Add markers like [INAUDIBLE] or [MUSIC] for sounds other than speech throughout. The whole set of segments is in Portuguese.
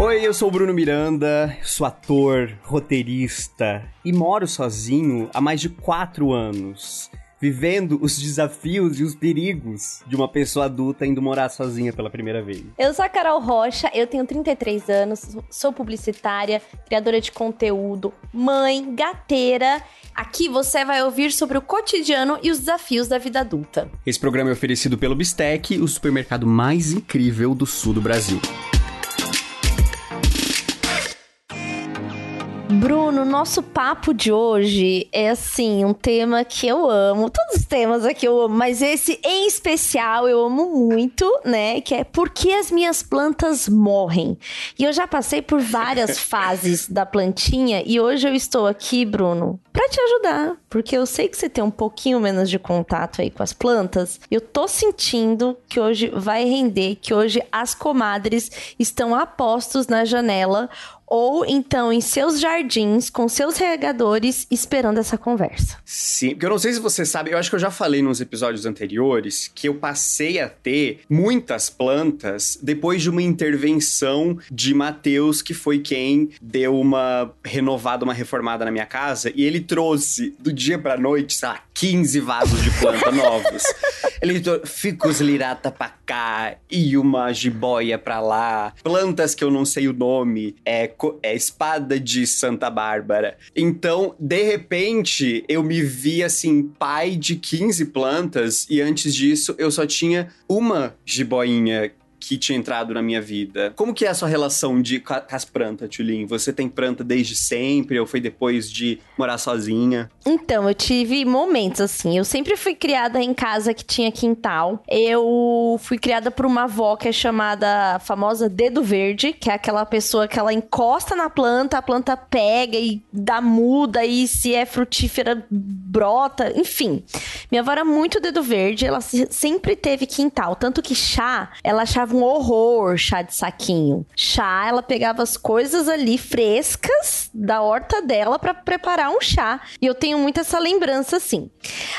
Oi, eu sou o Bruno Miranda, sou ator, roteirista e moro sozinho há mais de quatro anos, vivendo os desafios e os perigos de uma pessoa adulta indo morar sozinha pela primeira vez. Eu sou a Carol Rocha, eu tenho 33 anos, sou publicitária, criadora de conteúdo, mãe, gateira. Aqui você vai ouvir sobre o cotidiano e os desafios da vida adulta. Esse programa é oferecido pelo Bistec, o supermercado mais incrível do sul do Brasil. Bruno, nosso papo de hoje é assim, um tema que eu amo. Todos os temas aqui eu amo, mas esse em especial eu amo muito, né? Que é por que as minhas plantas morrem. E eu já passei por várias [LAUGHS] fases da plantinha e hoje eu estou aqui, Bruno, para te ajudar, porque eu sei que você tem um pouquinho menos de contato aí com as plantas. Eu tô sentindo que hoje vai render, que hoje as comadres estão a postos na janela ou então em seus jardins, com seus regadores, esperando essa conversa. Sim, porque eu não sei se você sabe, eu acho que eu já falei nos episódios anteriores que eu passei a ter muitas plantas depois de uma intervenção de Matheus, que foi quem deu uma renovada, uma reformada na minha casa, e ele trouxe do dia pra noite, sei lá, 15 vasos de planta novos. [LAUGHS] Ele trouxe ficus lirata pra cá e uma jiboia pra lá, plantas que eu não sei o nome, é é espada de Santa Bárbara. Então, de repente, eu me vi assim, pai de 15 plantas, e antes disso eu só tinha uma jiboinha que tinha entrado na minha vida. Como que é a sua relação de, com as plantas, Tulin? Você tem planta desde sempre ou foi depois de morar sozinha? Então, eu tive momentos assim. Eu sempre fui criada em casa que tinha quintal. Eu fui criada por uma avó que é chamada famosa dedo verde, que é aquela pessoa que ela encosta na planta, a planta pega e dá muda e se é frutífera brota, enfim. Minha avó era muito dedo verde, ela sempre teve quintal, tanto que chá, ela achava achava horror chá de saquinho. Chá, ela pegava as coisas ali frescas da horta dela para preparar um chá. E eu tenho muito essa lembrança assim.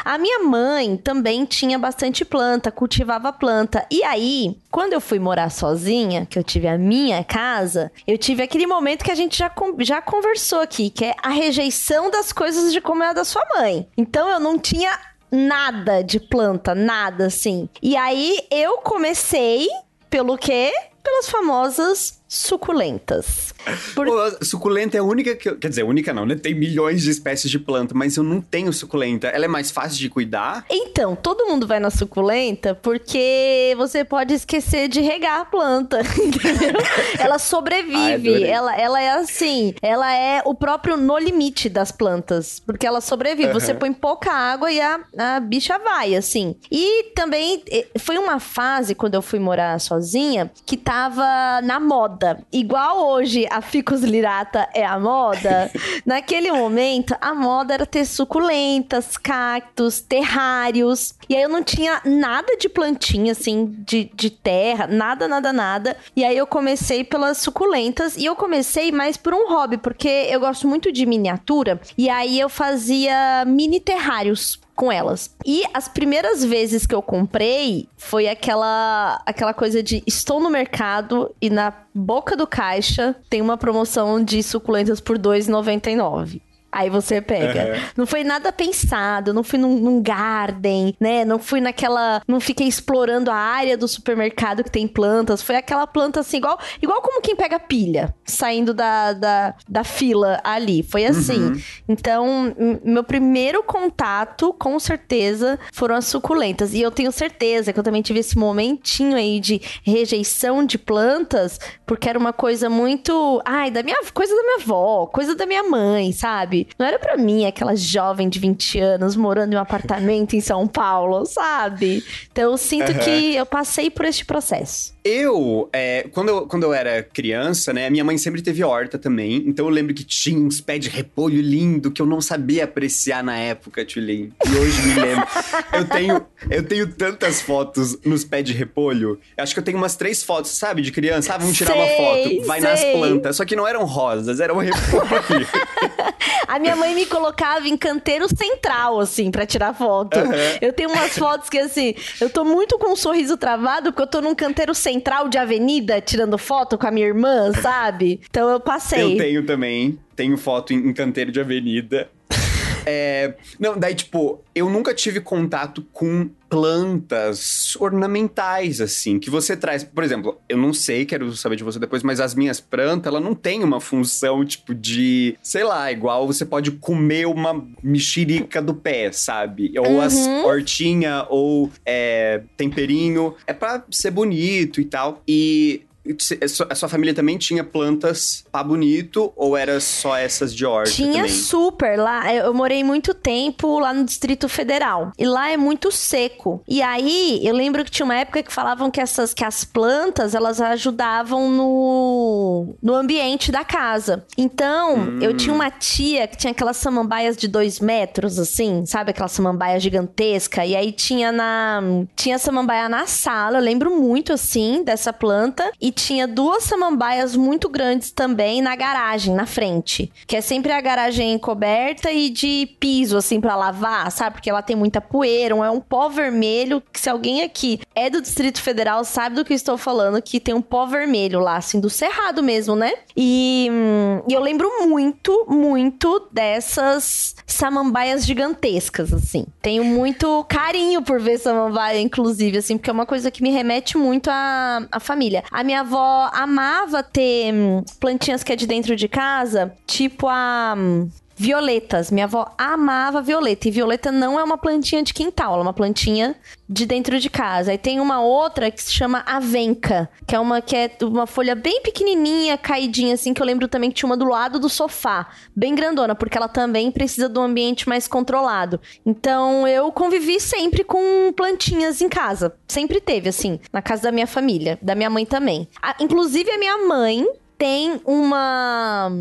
A minha mãe também tinha bastante planta, cultivava planta. E aí, quando eu fui morar sozinha, que eu tive a minha casa, eu tive aquele momento que a gente já, já conversou aqui, que é a rejeição das coisas de como é da sua mãe. Então eu não tinha nada de planta, nada assim. E aí eu comecei pelo quê? Pelas famosas suculentas. Por... Pô, suculenta é a única que. Eu... Quer dizer, única não, né? Tem milhões de espécies de planta, mas eu não tenho suculenta. Ela é mais fácil de cuidar? Então, todo mundo vai na suculenta porque você pode esquecer de regar a planta, [LAUGHS] entendeu? ela sobrevive. ela, ela é assim. Ela é o próprio no limite das plantas. Porque ela sobrevive. Uhum. Você põe pouca água e a, a bicha vai, assim. E também foi uma fase, quando eu fui morar sozinha, que tava na moda. Igual hoje a ficus lirata é a moda, [LAUGHS] naquele momento a moda era ter suculentas, cactos, terrários. E aí eu não tinha nada de plantinha, assim, de, de terra, nada, nada, nada. E aí eu comecei pelas suculentas e eu comecei mais por um hobby, porque eu gosto muito de miniatura. E aí eu fazia mini terrários com elas. E as primeiras vezes que eu comprei foi aquela aquela coisa de estou no mercado e na boca do caixa tem uma promoção de suculentas por R$ 2,99. Aí você pega. Uhum. Não foi nada pensado, não fui num, num, garden, né? Não fui naquela. Não fiquei explorando a área do supermercado que tem plantas. Foi aquela planta assim, igual, igual como quem pega pilha, saindo da, da, da fila ali. Foi assim. Uhum. Então, meu primeiro contato, com certeza, foram as suculentas. E eu tenho certeza que eu também tive esse momentinho aí de rejeição de plantas, porque era uma coisa muito. Ai, da minha coisa da minha avó, coisa da minha mãe, sabe? Não era para mim aquela jovem de 20 anos morando em um apartamento em São Paulo, sabe? Então eu sinto uhum. que eu passei por este processo. Eu, é, quando eu, quando eu era criança, né, minha mãe sempre teve horta também, então eu lembro que tinha uns pés de repolho lindo que eu não sabia apreciar na época, Tulin. E hoje me lembro. [LAUGHS] eu tenho, eu tenho tantas fotos nos pés de repolho. Acho que eu tenho umas três fotos, sabe, de criança. Ah, vamos tirar sei, uma foto. Vai sei. nas plantas. Só que não eram rosas, eram repolho. [LAUGHS] A minha mãe me colocava em canteiro central, assim, para tirar foto. Uhum. Eu tenho umas fotos que, assim, eu tô muito com um sorriso travado porque eu tô num canteiro central central de avenida tirando foto com a minha irmã, sabe? Então eu passei. Eu tenho também. Tenho foto em canteiro de avenida. É, não, daí, tipo, eu nunca tive contato com plantas ornamentais, assim, que você traz. Por exemplo, eu não sei, quero saber de você depois, mas as minhas plantas, ela não tem uma função, tipo, de, sei lá, igual você pode comer uma mexerica do pé, sabe? Ou uhum. as hortinha, ou é, temperinho. É pra ser bonito e tal. E a sua família também tinha plantas pá bonito ou era só essas de horta Tinha também? super lá. Eu morei muito tempo lá no Distrito Federal. E lá é muito seco. E aí, eu lembro que tinha uma época que falavam que essas que as plantas, elas ajudavam no no ambiente da casa. Então, hum. eu tinha uma tia que tinha aquelas samambaias de dois metros, assim, sabe? Aquela samambaia gigantesca. E aí tinha na tinha samambaia na sala, eu lembro muito assim dessa planta e tinha duas samambaias muito grandes também na garagem, na frente. Que é sempre a garagem coberta e de piso, assim, para lavar, sabe? Porque ela tem muita poeira, é um pó vermelho. Que se alguém aqui é do Distrito Federal, sabe do que estou falando, que tem um pó vermelho lá, assim, do cerrado mesmo, né? E, hum, e eu lembro muito, muito dessas samambaias gigantescas, assim. Tenho muito carinho por ver samambaia, inclusive, assim, porque é uma coisa que me remete muito à, à família. A minha avó amava ter hum, plantinhas que é de dentro de casa, tipo a hum, violetas. Minha avó amava violeta. E violeta não é uma plantinha de quintal, é uma plantinha de dentro de casa. E tem uma outra que se chama avenca, que é uma que é uma folha bem pequenininha, caidinha assim, que eu lembro também que tinha uma do lado do sofá, bem grandona, porque ela também precisa de um ambiente mais controlado. Então eu convivi sempre com plantinhas em casa, sempre teve assim, na casa da minha família, da minha mãe também. A, inclusive a minha mãe tem uma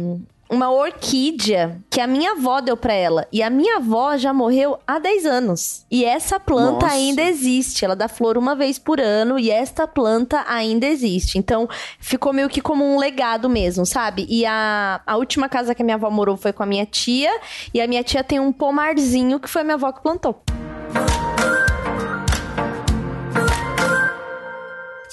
uma orquídea que a minha avó deu para ela. E a minha avó já morreu há 10 anos. E essa planta Nossa. ainda existe. Ela dá flor uma vez por ano e esta planta ainda existe. Então, ficou meio que como um legado mesmo, sabe? E a, a última casa que a minha avó morou foi com a minha tia. E a minha tia tem um pomarzinho que foi a minha avó que plantou.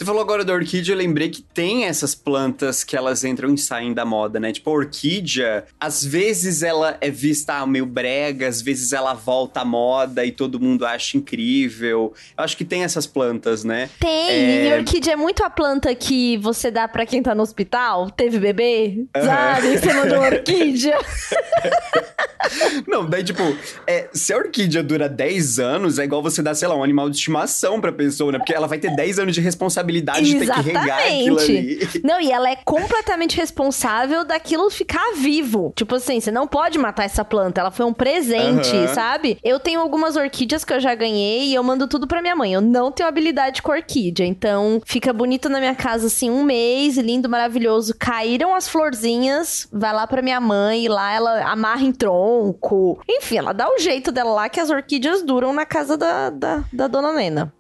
Falou agora da orquídea, eu lembrei que tem essas plantas que elas entram e saem da moda, né? Tipo, a orquídea, às vezes ela é vista meio brega, às vezes ela volta à moda e todo mundo acha incrível. Eu acho que tem essas plantas, né? Tem, é... e orquídea é muito a planta que você dá para quem tá no hospital, teve bebê, uhum. sabe? Você mandou orquídea. [LAUGHS] Não, daí, tipo, é, se a orquídea dura 10 anos, é igual você dar, sei lá, um animal de estimação pra pessoa, né? Porque ela vai ter 10 anos de responsabilidade Exatamente. de ter que regar aquilo ali. [LAUGHS] Não, e ela é completamente responsável daquilo ficar vivo. Tipo assim, você não pode matar essa planta, ela foi um presente, uhum. sabe? Eu tenho algumas orquídeas que eu já ganhei e eu mando tudo pra minha mãe. Eu não tenho habilidade com orquídea, então fica bonito na minha casa, assim, um mês, lindo, maravilhoso. Caíram as florzinhas, vai lá pra minha mãe lá ela amarra em tronco tronco. Enfim, ela dá o jeito dela lá que as orquídeas duram na casa da, da, da dona Nena.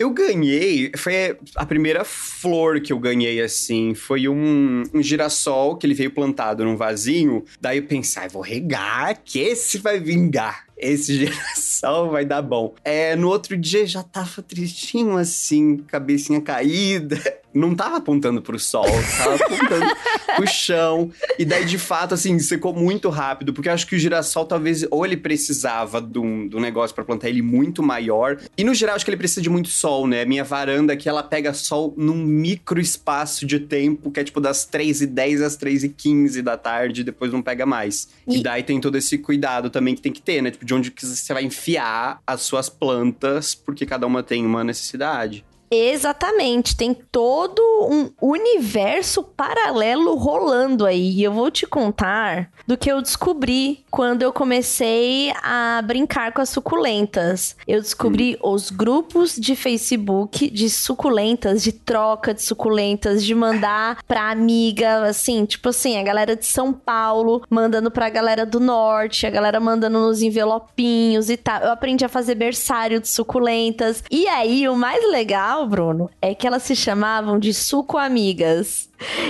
Eu ganhei, foi a primeira flor que eu ganhei assim. Foi um, um girassol que ele veio plantado num vasinho. Daí eu pensei, ah, vou regar, que esse vai vingar esse [LAUGHS] girassol vai dar bom. É, no outro dia já tava tristinho assim, cabecinha caída. [LAUGHS] Não tava apontando pro sol, tava apontando [LAUGHS] pro chão. E daí, de fato, assim, secou muito rápido, porque eu acho que o girassol talvez, ou ele precisava de um, de um negócio para plantar ele muito maior. E no geral, acho que ele precisa de muito sol, né? Minha varanda aqui, ela pega sol num micro espaço de tempo, que é tipo das 3h10 às 3h15 da tarde, depois não pega mais. E... e daí tem todo esse cuidado também que tem que ter, né? Tipo, de onde que você vai enfiar as suas plantas, porque cada uma tem uma necessidade. Exatamente, tem todo um universo paralelo rolando aí. E eu vou te contar do que eu descobri quando eu comecei a brincar com as suculentas. Eu descobri hum. os grupos de Facebook de suculentas, de troca de suculentas, de mandar pra amiga, assim, tipo assim, a galera de São Paulo mandando pra galera do norte, a galera mandando nos envelopinhos e tal. Eu aprendi a fazer berçário de suculentas. E aí, o mais legal Bruno, é que elas se chamavam de suco amigas.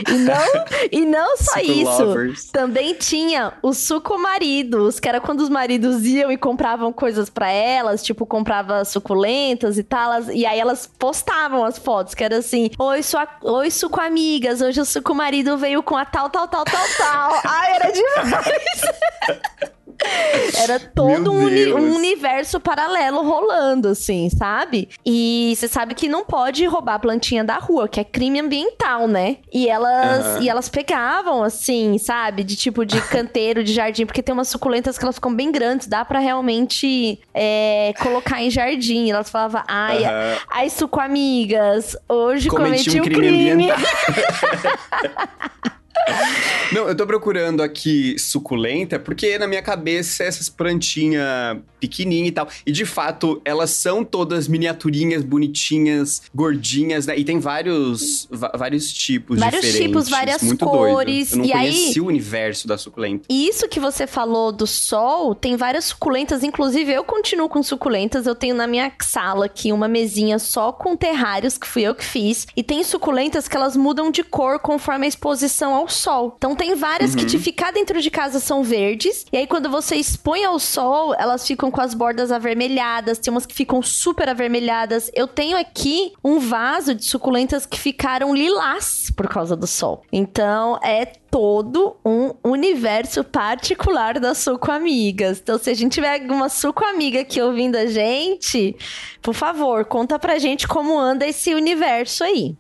E não, [LAUGHS] e não só isso, lovers. também tinha os suco maridos, que era quando os maridos iam e compravam coisas para elas, tipo, comprava suculentas e tal, e aí elas postavam as fotos, que era assim, oi, sua, oi suco amigas, hoje o suco marido veio com a tal, tal, tal, tal, tal. [LAUGHS] Ai, era demais. [LAUGHS] [LAUGHS] Era todo um, uni um, universo paralelo rolando, assim, sabe? E você sabe que não pode roubar a plantinha da rua, que é crime ambiental, né? E elas, uhum. e elas pegavam, assim, sabe? De tipo de [LAUGHS] canteiro, de jardim, porque tem umas suculentas que elas ficam bem grandes, dá para realmente é, colocar em jardim. E elas falavam, ai, uhum. ai, suco amigas, hoje cometi, cometi um crime. crime. [LAUGHS] [LAUGHS] Não, eu tô procurando aqui suculenta, porque na minha cabeça essas plantinhas pequenininha e tal. E de fato, elas são todas miniaturinhas, bonitinhas, gordinhas, né? E tem vários, vários tipos vários diferentes. Vários tipos, várias muito cores. Doido. Eu não e conheci aí, o universo da suculenta. E isso que você falou do sol, tem várias suculentas. Inclusive, eu continuo com suculentas. Eu tenho na minha sala aqui uma mesinha só com terrários, que fui eu que fiz. E tem suculentas que elas mudam de cor conforme a exposição ao sol. Então tem várias uhum. que de ficar dentro de casa são verdes. E aí, quando você expõe ao sol, elas ficam com as bordas avermelhadas, tem umas que ficam super avermelhadas. Eu tenho aqui um vaso de suculentas que ficaram lilás por causa do sol. Então é todo um universo particular das suco amigas. Então, se a gente tiver alguma suco amiga aqui ouvindo a gente, por favor, conta pra gente como anda esse universo aí.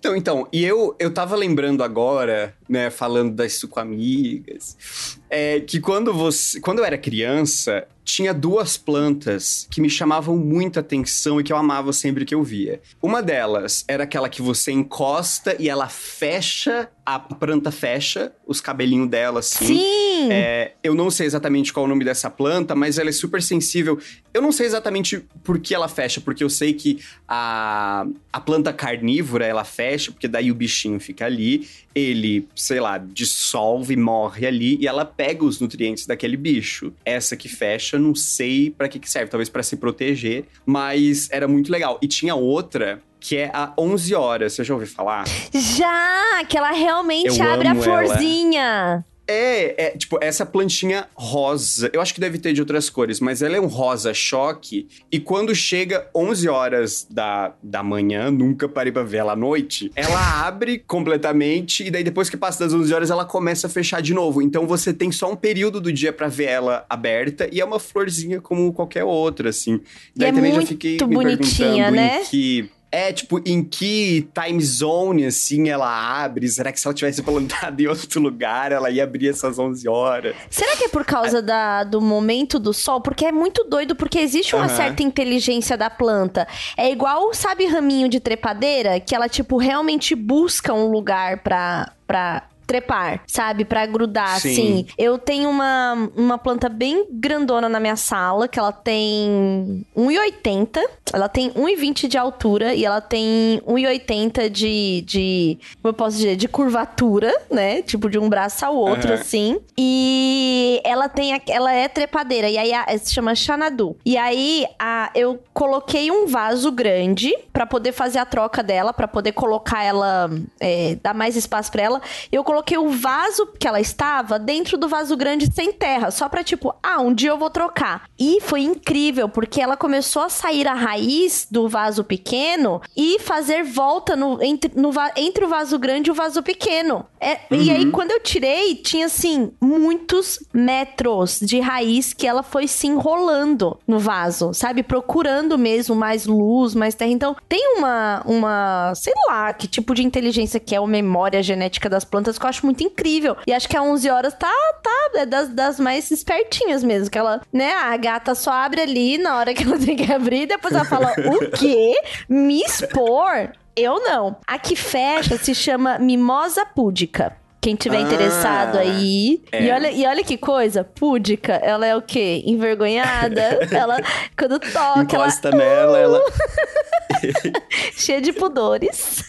Então, então, e eu, eu tava lembrando agora, né, falando das suco-amigas, é que quando você. Quando eu era criança, tinha duas plantas que me chamavam muita atenção e que eu amava sempre que eu via. Uma delas era aquela que você encosta e ela fecha, a planta fecha, os cabelinhos dela assim. Sim! É, eu não sei exatamente qual é o nome dessa planta, mas ela é super sensível. Eu não sei exatamente por que ela fecha, porque eu sei que a, a planta carnívora ela fecha, porque daí o bichinho fica ali, ele, sei lá, dissolve, morre ali e ela pega os nutrientes daquele bicho. Essa que fecha não sei para que, que serve, talvez para se proteger, mas era muito legal. E tinha outra que é a 11 horas. Você já ouviu falar? Já! Que ela realmente Eu abre a florzinha. Ela. É, é, tipo, essa plantinha rosa. Eu acho que deve ter de outras cores, mas ela é um rosa choque. E quando chega 11 horas da, da manhã, nunca parei pra ver ela à noite, ela abre completamente e daí depois que passa das 11 horas ela começa a fechar de novo. Então você tem só um período do dia para ver ela aberta e é uma florzinha como qualquer outra, assim. Daí e é também já fiquei me perguntando né? em que é, tipo, em que time zone, assim, ela abre? Será que se ela tivesse [LAUGHS] plantado em outro lugar, ela ia abrir essas 11 horas? Será que é por causa da, do momento do sol? Porque é muito doido, porque existe uma uhum. certa inteligência da planta. É igual, sabe, raminho de trepadeira? Que ela, tipo, realmente busca um lugar pra, pra trepar, sabe? Para grudar, Sim. assim. Eu tenho uma, uma planta bem grandona na minha sala, que ela tem 1,80. Ela tem 1,20 de altura e ela tem 1,80 de, de. Como eu posso dizer? De curvatura, né? Tipo, de um braço ao outro, uhum. assim. E ela tem. Ela é trepadeira. E aí a, se chama Xanadu. E aí a, eu coloquei um vaso grande para poder fazer a troca dela, para poder colocar ela. É, dar mais espaço para ela. Eu coloquei coloquei o vaso que ela estava dentro do vaso grande sem terra, só pra tipo, ah, um dia eu vou trocar. E foi incrível, porque ela começou a sair a raiz do vaso pequeno e fazer volta no, entre, no, entre o vaso grande e o vaso pequeno. É, uhum. E aí, uhum. quando eu tirei, tinha assim, muitos metros de raiz que ela foi se enrolando no vaso, sabe? Procurando mesmo mais luz, mais terra. Então, tem uma, uma sei lá, que tipo de inteligência que é a memória genética das plantas que eu acho muito incrível. E acho que a 11 horas tá, tá, é das, das mais espertinhas mesmo. Que ela, né, a gata só abre ali na hora que ela [LAUGHS] tem que abrir, depois ela fala: o quê? Me expor? Eu não. A que fecha se chama Mimosa Púdica. Quem tiver ah, interessado aí. É. E, olha, e olha que coisa, púdica, ela é o quê? Envergonhada. ela, quando toca. Encosta ela, nela, ela. [LAUGHS] Cheia de pudores.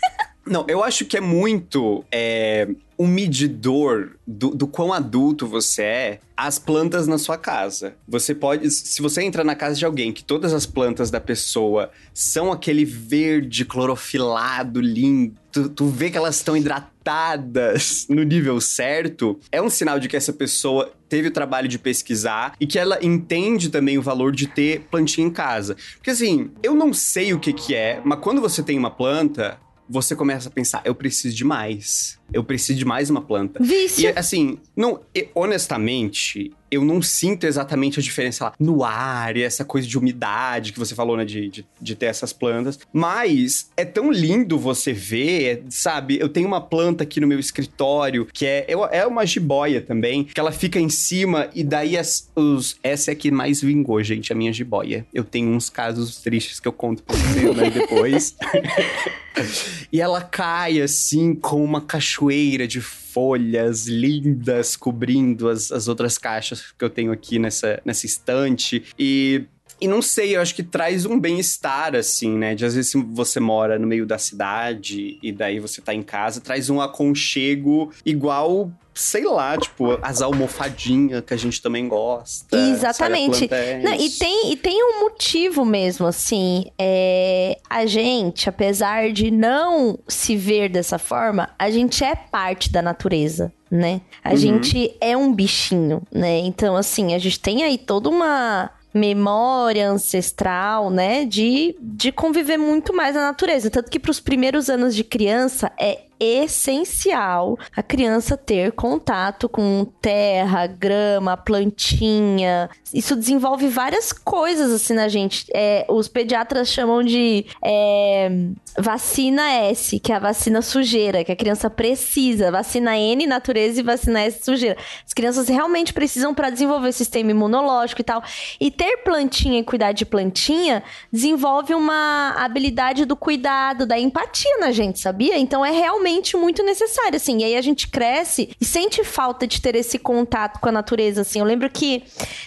Não, eu acho que é muito. É um medidor do, do quão adulto você é as plantas na sua casa. Você pode, se você entra na casa de alguém que todas as plantas da pessoa são aquele verde clorofilado lindo, tu, tu vê que elas estão hidratadas [LAUGHS] no nível certo, é um sinal de que essa pessoa teve o trabalho de pesquisar e que ela entende também o valor de ter plantinha em casa. Porque assim, eu não sei o que que é, mas quando você tem uma planta, você começa a pensar, eu preciso de mais. Eu preciso de mais uma planta. Vício. E assim, não, honestamente, eu não sinto exatamente a diferença lá no ar e essa coisa de umidade que você falou, né? De, de, de, ter essas plantas. Mas é tão lindo você ver, sabe? Eu tenho uma planta aqui no meu escritório que é, é uma jiboia também, que ela fica em cima e daí as, os, essa é que mais vingou, gente, a minha jiboia. Eu tenho uns casos tristes que eu conto pra vocês né, depois. [LAUGHS] [LAUGHS] e ela cai assim com uma cachoeira de folhas lindas cobrindo as, as outras caixas que eu tenho aqui nessa, nessa estante. E e não sei, eu acho que traz um bem-estar, assim, né? De às vezes você mora no meio da cidade e daí você tá em casa, traz um aconchego igual sei lá, tipo, as almofadinhas que a gente também gosta. Exatamente. Não, e, tem, e tem um motivo mesmo, assim. É, a gente, apesar de não se ver dessa forma, a gente é parte da natureza. Né? A uhum. gente é um bichinho, né? Então, assim, a gente tem aí toda uma memória ancestral, né, de, de conviver muito mais na natureza. Tanto que para os primeiros anos de criança é essencial a criança ter contato com terra, grama, plantinha. Isso desenvolve várias coisas assim na gente. É, os pediatras chamam de é, vacina S, que é a vacina sujeira, que a criança precisa. Vacina N, natureza e vacina S, sujeira. As crianças realmente precisam para desenvolver sistema imunológico e tal. E ter plantinha e cuidar de plantinha desenvolve uma habilidade do cuidado, da empatia na gente, sabia? Então é realmente realmente muito necessário, assim. E aí a gente cresce e sente falta de ter esse contato com a natureza, assim. Eu lembro que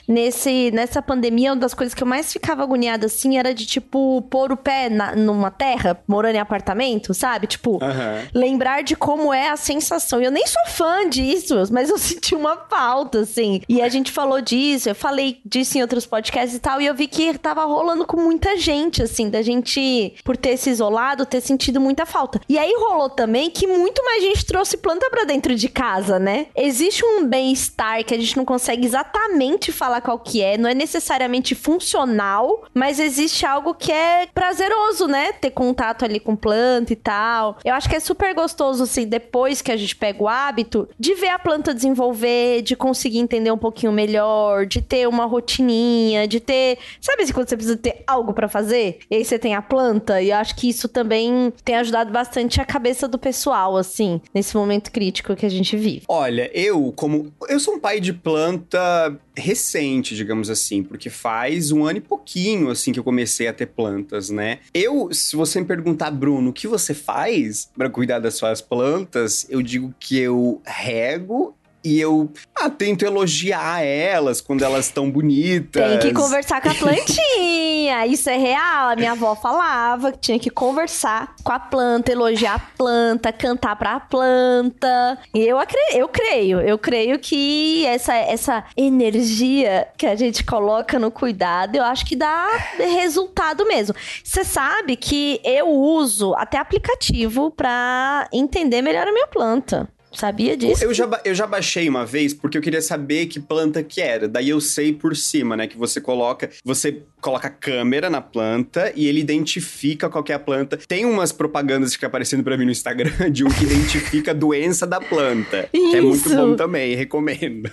nesse, nessa pandemia, uma das coisas que eu mais ficava agoniada, assim, era de, tipo, pôr o pé na, numa terra, morando em apartamento, sabe? Tipo, uhum. lembrar de como é a sensação. E eu nem sou fã disso, mas eu [LAUGHS] senti uma falta, assim. E a gente falou disso, eu falei disso em outros podcasts e tal, e eu vi que tava rolando com muita gente, assim, da gente, por ter se isolado, ter sentido muita falta. E aí rolou também que muito mais gente trouxe planta para dentro de casa, né? Existe um bem-estar que a gente não consegue exatamente falar qual que é, não é necessariamente funcional, mas existe algo que é prazeroso, né? Ter contato ali com planta e tal. Eu acho que é super gostoso, assim, depois que a gente pega o hábito, de ver a planta desenvolver, de conseguir entender um pouquinho melhor, de ter uma rotininha, de ter. Sabe assim, quando você precisa ter algo para fazer? E aí você tem a planta, e eu acho que isso também tem ajudado bastante a cabeça do pessoal pessoal, assim, nesse momento crítico que a gente vive? Olha, eu, como. Eu sou um pai de planta recente, digamos assim, porque faz um ano e pouquinho, assim, que eu comecei a ter plantas, né? Eu, se você me perguntar, Bruno, o que você faz para cuidar das suas plantas, eu digo que eu rego e eu ah, tento elogiar elas quando elas estão bonitas. Tem que conversar com a plantinha. [LAUGHS] Isso é real. A minha avó falava que tinha que conversar com a planta, elogiar a planta, cantar pra planta. E eu, eu creio, eu creio que essa, essa energia que a gente coloca no cuidado, eu acho que dá resultado mesmo. Você sabe que eu uso até aplicativo para entender melhor a minha planta. Sabia disso? Eu já, eu já baixei uma vez porque eu queria saber que planta que era. Daí eu sei por cima, né? Que você coloca. Você coloca a câmera na planta e ele identifica qual é a planta. Tem umas propagandas que ficam aparecendo para mim no Instagram de um que identifica a doença da planta. Isso. Que é muito bom também, recomendo.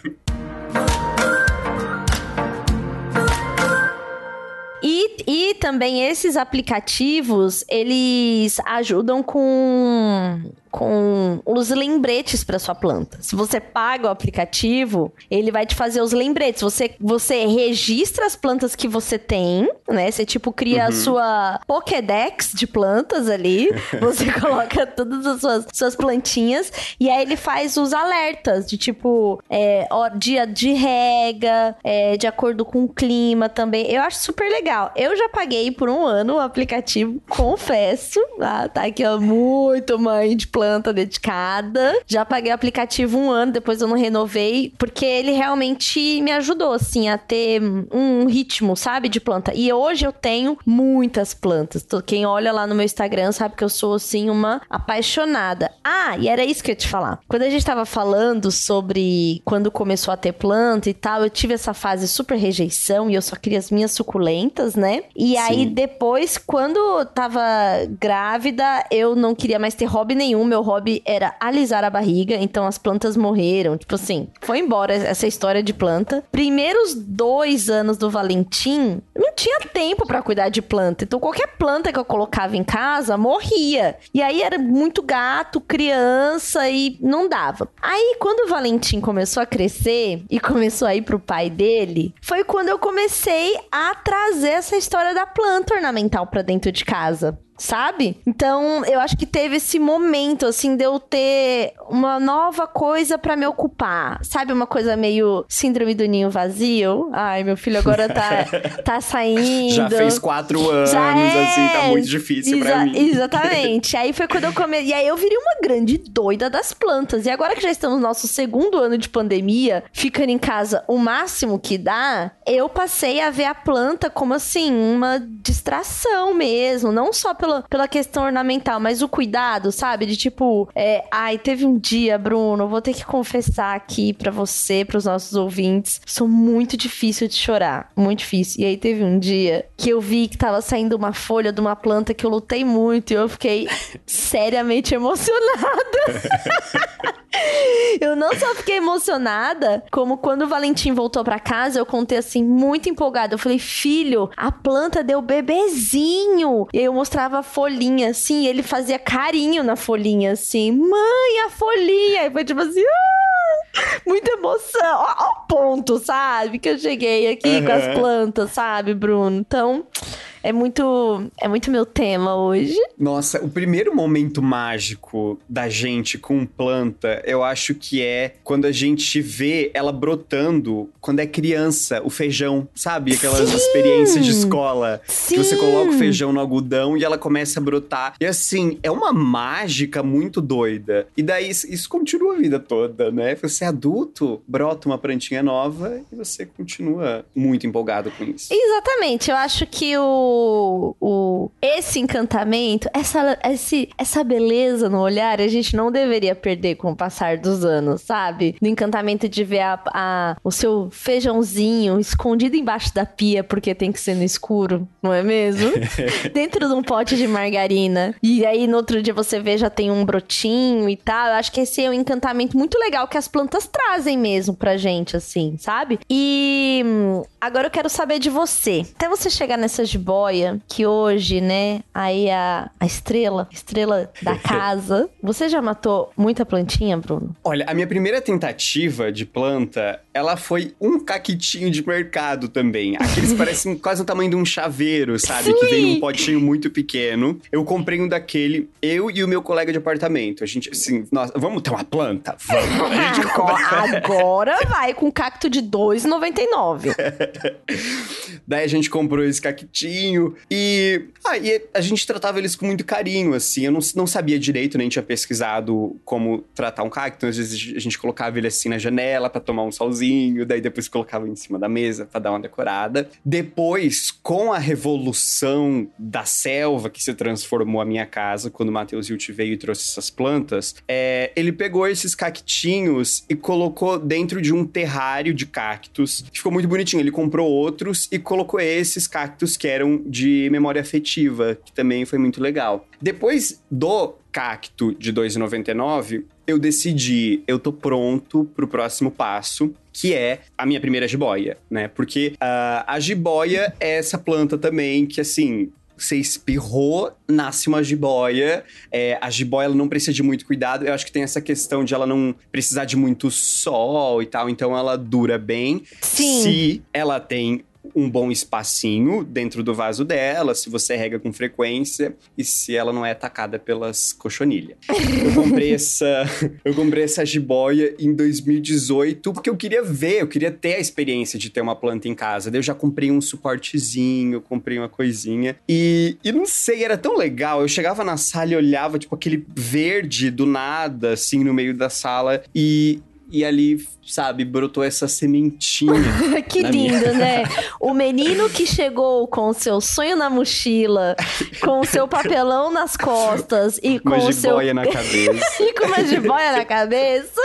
E, e também esses aplicativos, eles ajudam com com os lembretes para sua planta. Se você paga o aplicativo, ele vai te fazer os lembretes. Você, você registra as plantas que você tem, né? Você tipo cria uhum. a sua Pokédex de plantas ali. [LAUGHS] Você coloca todas as suas, suas plantinhas e aí ele faz os alertas de tipo é, ó, dia de rega, é, de acordo com o clima também. Eu acho super legal. Eu já paguei por um ano o aplicativo, [LAUGHS] confesso. Ah, tá aqui ó, muito mãe de planta planta dedicada. Já paguei o aplicativo um ano, depois eu não renovei, porque ele realmente me ajudou, assim, a ter um ritmo, sabe, de planta. E hoje eu tenho muitas plantas. Quem olha lá no meu Instagram sabe que eu sou, assim, uma apaixonada. Ah, e era isso que eu ia te falar. Quando a gente tava falando sobre quando começou a ter planta e tal, eu tive essa fase super rejeição e eu só queria as minhas suculentas, né? E Sim. aí depois, quando tava grávida, eu não queria mais ter hobby nenhum. Meu hobby era alisar a barriga, então as plantas morreram. Tipo assim, foi embora essa história de planta. Primeiros dois anos do Valentim, não tinha tempo para cuidar de planta. Então qualquer planta que eu colocava em casa morria. E aí era muito gato, criança e não dava. Aí quando o Valentim começou a crescer e começou a ir pro pai dele, foi quando eu comecei a trazer essa história da planta ornamental para dentro de casa sabe? Então, eu acho que teve esse momento, assim, de eu ter uma nova coisa para me ocupar. Sabe, uma coisa meio síndrome do ninho vazio? Ai, meu filho agora tá, [LAUGHS] tá saindo. Já fez quatro anos, é... assim, tá muito difícil Exa pra mim. Exatamente. aí foi quando eu [LAUGHS] comecei. E aí eu virei uma grande doida das plantas. E agora que já estamos no nosso segundo ano de pandemia, ficando em casa o máximo que dá, eu passei a ver a planta como, assim, uma distração mesmo. Não só pelo pela, pela questão ornamental, mas o cuidado, sabe? De tipo, é, ai, teve um dia, Bruno, vou ter que confessar aqui para você, para os nossos ouvintes, sou muito difícil de chorar, muito difícil. E aí teve um dia que eu vi que tava saindo uma folha de uma planta que eu lutei muito e eu fiquei [LAUGHS] seriamente emocionada. [LAUGHS] Eu não só fiquei emocionada, como quando o Valentim voltou para casa, eu contei assim, muito empolgada. Eu falei, filho, a planta deu bebezinho. E aí eu mostrava folhinha, assim, ele fazia carinho na folhinha, assim, mãe, a folhinha. E foi tipo assim, ah! muita emoção. Ó, o ponto, sabe? Que eu cheguei aqui uhum. com as plantas, sabe, Bruno? Então, é muito, é muito meu tema hoje. Nossa, o primeiro momento mágico da gente com planta, eu acho que é quando a gente vê ela brotando quando é criança, o feijão, sabe? Aquelas Sim! experiências de escola Sim! que você coloca o feijão no algodão e ela começa a brotar. E assim, é uma mágica muito doida. E daí isso continua a vida toda, né? Você é adulto, brota uma plantinha nova e você continua muito empolgado com isso. Exatamente. Eu acho que o o, esse encantamento, essa, esse, essa beleza no olhar, a gente não deveria perder com o passar dos anos, sabe? No encantamento de ver a, a, o seu feijãozinho escondido embaixo da pia, porque tem que ser no escuro, não é mesmo? [LAUGHS] Dentro de um pote de margarina. E aí no outro dia você vê já tem um brotinho e tal. Eu acho que esse é um encantamento muito legal que as plantas trazem mesmo pra gente, assim, sabe? E hum, agora eu quero saber de você. Até você chegar nessa jiboia que hoje, né, aí a, a estrela, estrela da [LAUGHS] casa. Você já matou muita plantinha, Bruno? Olha, a minha primeira tentativa de planta, ela foi um caquitinho de mercado também. Aqueles [LAUGHS] parecem quase o tamanho de um chaveiro, sabe? Sim. Que vem num potinho muito pequeno. Eu comprei um daquele, eu e o meu colega de apartamento. A gente, assim, nossa, vamos ter uma planta? Vamos. agora, [LAUGHS] agora vai com cacto de 2,99. Daí a gente comprou esse caquitinho e, ah, e a gente tratava eles com muito carinho, assim. Eu não, não sabia direito, nem tinha pesquisado como tratar um cacto. Às vezes a gente colocava ele assim na janela para tomar um solzinho, daí depois colocava em cima da mesa para dar uma decorada. Depois, com a revolução da selva que se transformou a minha casa, quando o Matheus Hilt veio e trouxe essas plantas, é, ele pegou esses cactinhos e colocou dentro de um terrário de cactos. Ficou muito bonitinho. Ele comprou outros e colocou esses cactos que eram de memória afetiva, que também foi muito legal. Depois do cacto de 2,99, eu decidi, eu tô pronto pro próximo passo, que é a minha primeira jiboia, né? Porque uh, a jiboia é essa planta também que, assim, você espirrou, nasce uma jiboia. É, a jiboia ela não precisa de muito cuidado. Eu acho que tem essa questão de ela não precisar de muito sol e tal, então ela dura bem. Sim. Se ela tem um bom espacinho dentro do vaso dela, se você rega com frequência e se ela não é atacada pelas cochonilhas. Eu comprei [LAUGHS] essa, eu comprei essa jiboia em 2018 porque eu queria ver, eu queria ter a experiência de ter uma planta em casa. Daí eu já comprei um suportezinho, comprei uma coisinha e, e não sei, era tão legal. Eu chegava na sala e olhava tipo aquele verde do nada assim no meio da sala e e ali, sabe, brotou essa sementinha. [LAUGHS] que lindo, minha... né? [LAUGHS] O menino que chegou com o seu sonho na mochila, com o seu papelão nas costas e com uma o seu. na cabeça. [LAUGHS] e com uma jiboia na cabeça.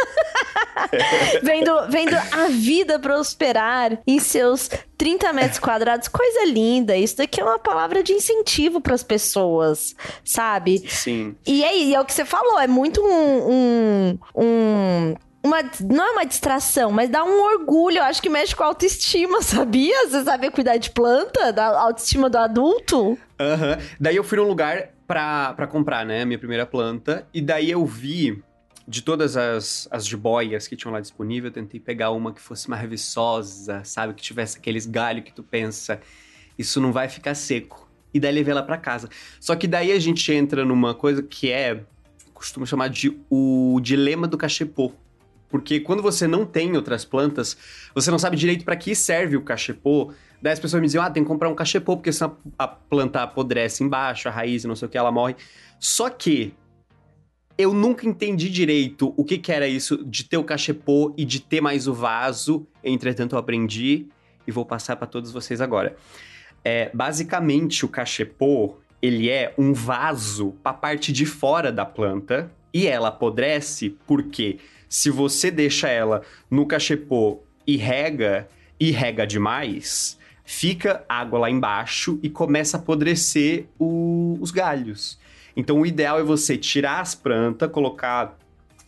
vendo, vendo a vida prosperar em seus 30 metros quadrados, coisa linda. Isso daqui é uma palavra de incentivo para as pessoas, sabe? Sim. E aí, é o que você falou, é muito um, um, um uma, não é uma distração, mas dá um orgulho. Eu acho que mexe com a autoestima, [LAUGHS] sabia? Você sabe cuidar de planta, da autoestima do adulto? Aham. Uhum. Daí eu fui num lugar pra, pra comprar, né? Minha primeira planta. E daí eu vi de todas as, as jiboias que tinham lá disponível, eu tentei pegar uma que fosse mais viçosa, sabe? Que tivesse aqueles galhos que tu pensa, isso não vai ficar seco. E daí levei ela para casa. Só que daí a gente entra numa coisa que é, costumo chamar de o dilema do cachepô. Porque quando você não tem outras plantas, você não sabe direito para que serve o cachepô. Daí as pessoas me diziam, ah, tem que comprar um cachepô, porque senão a planta apodrece embaixo, a raiz não sei o que, ela morre. Só que eu nunca entendi direito o que, que era isso de ter o cachepô e de ter mais o vaso. Entretanto, eu aprendi e vou passar para todos vocês agora. É, basicamente, o cachepô, ele é um vaso para a parte de fora da planta e ela apodrece porque se você deixa ela no cachepô e rega, e rega demais, fica água lá embaixo e começa a apodrecer o, os galhos. Então o ideal é você tirar as plantas, colocar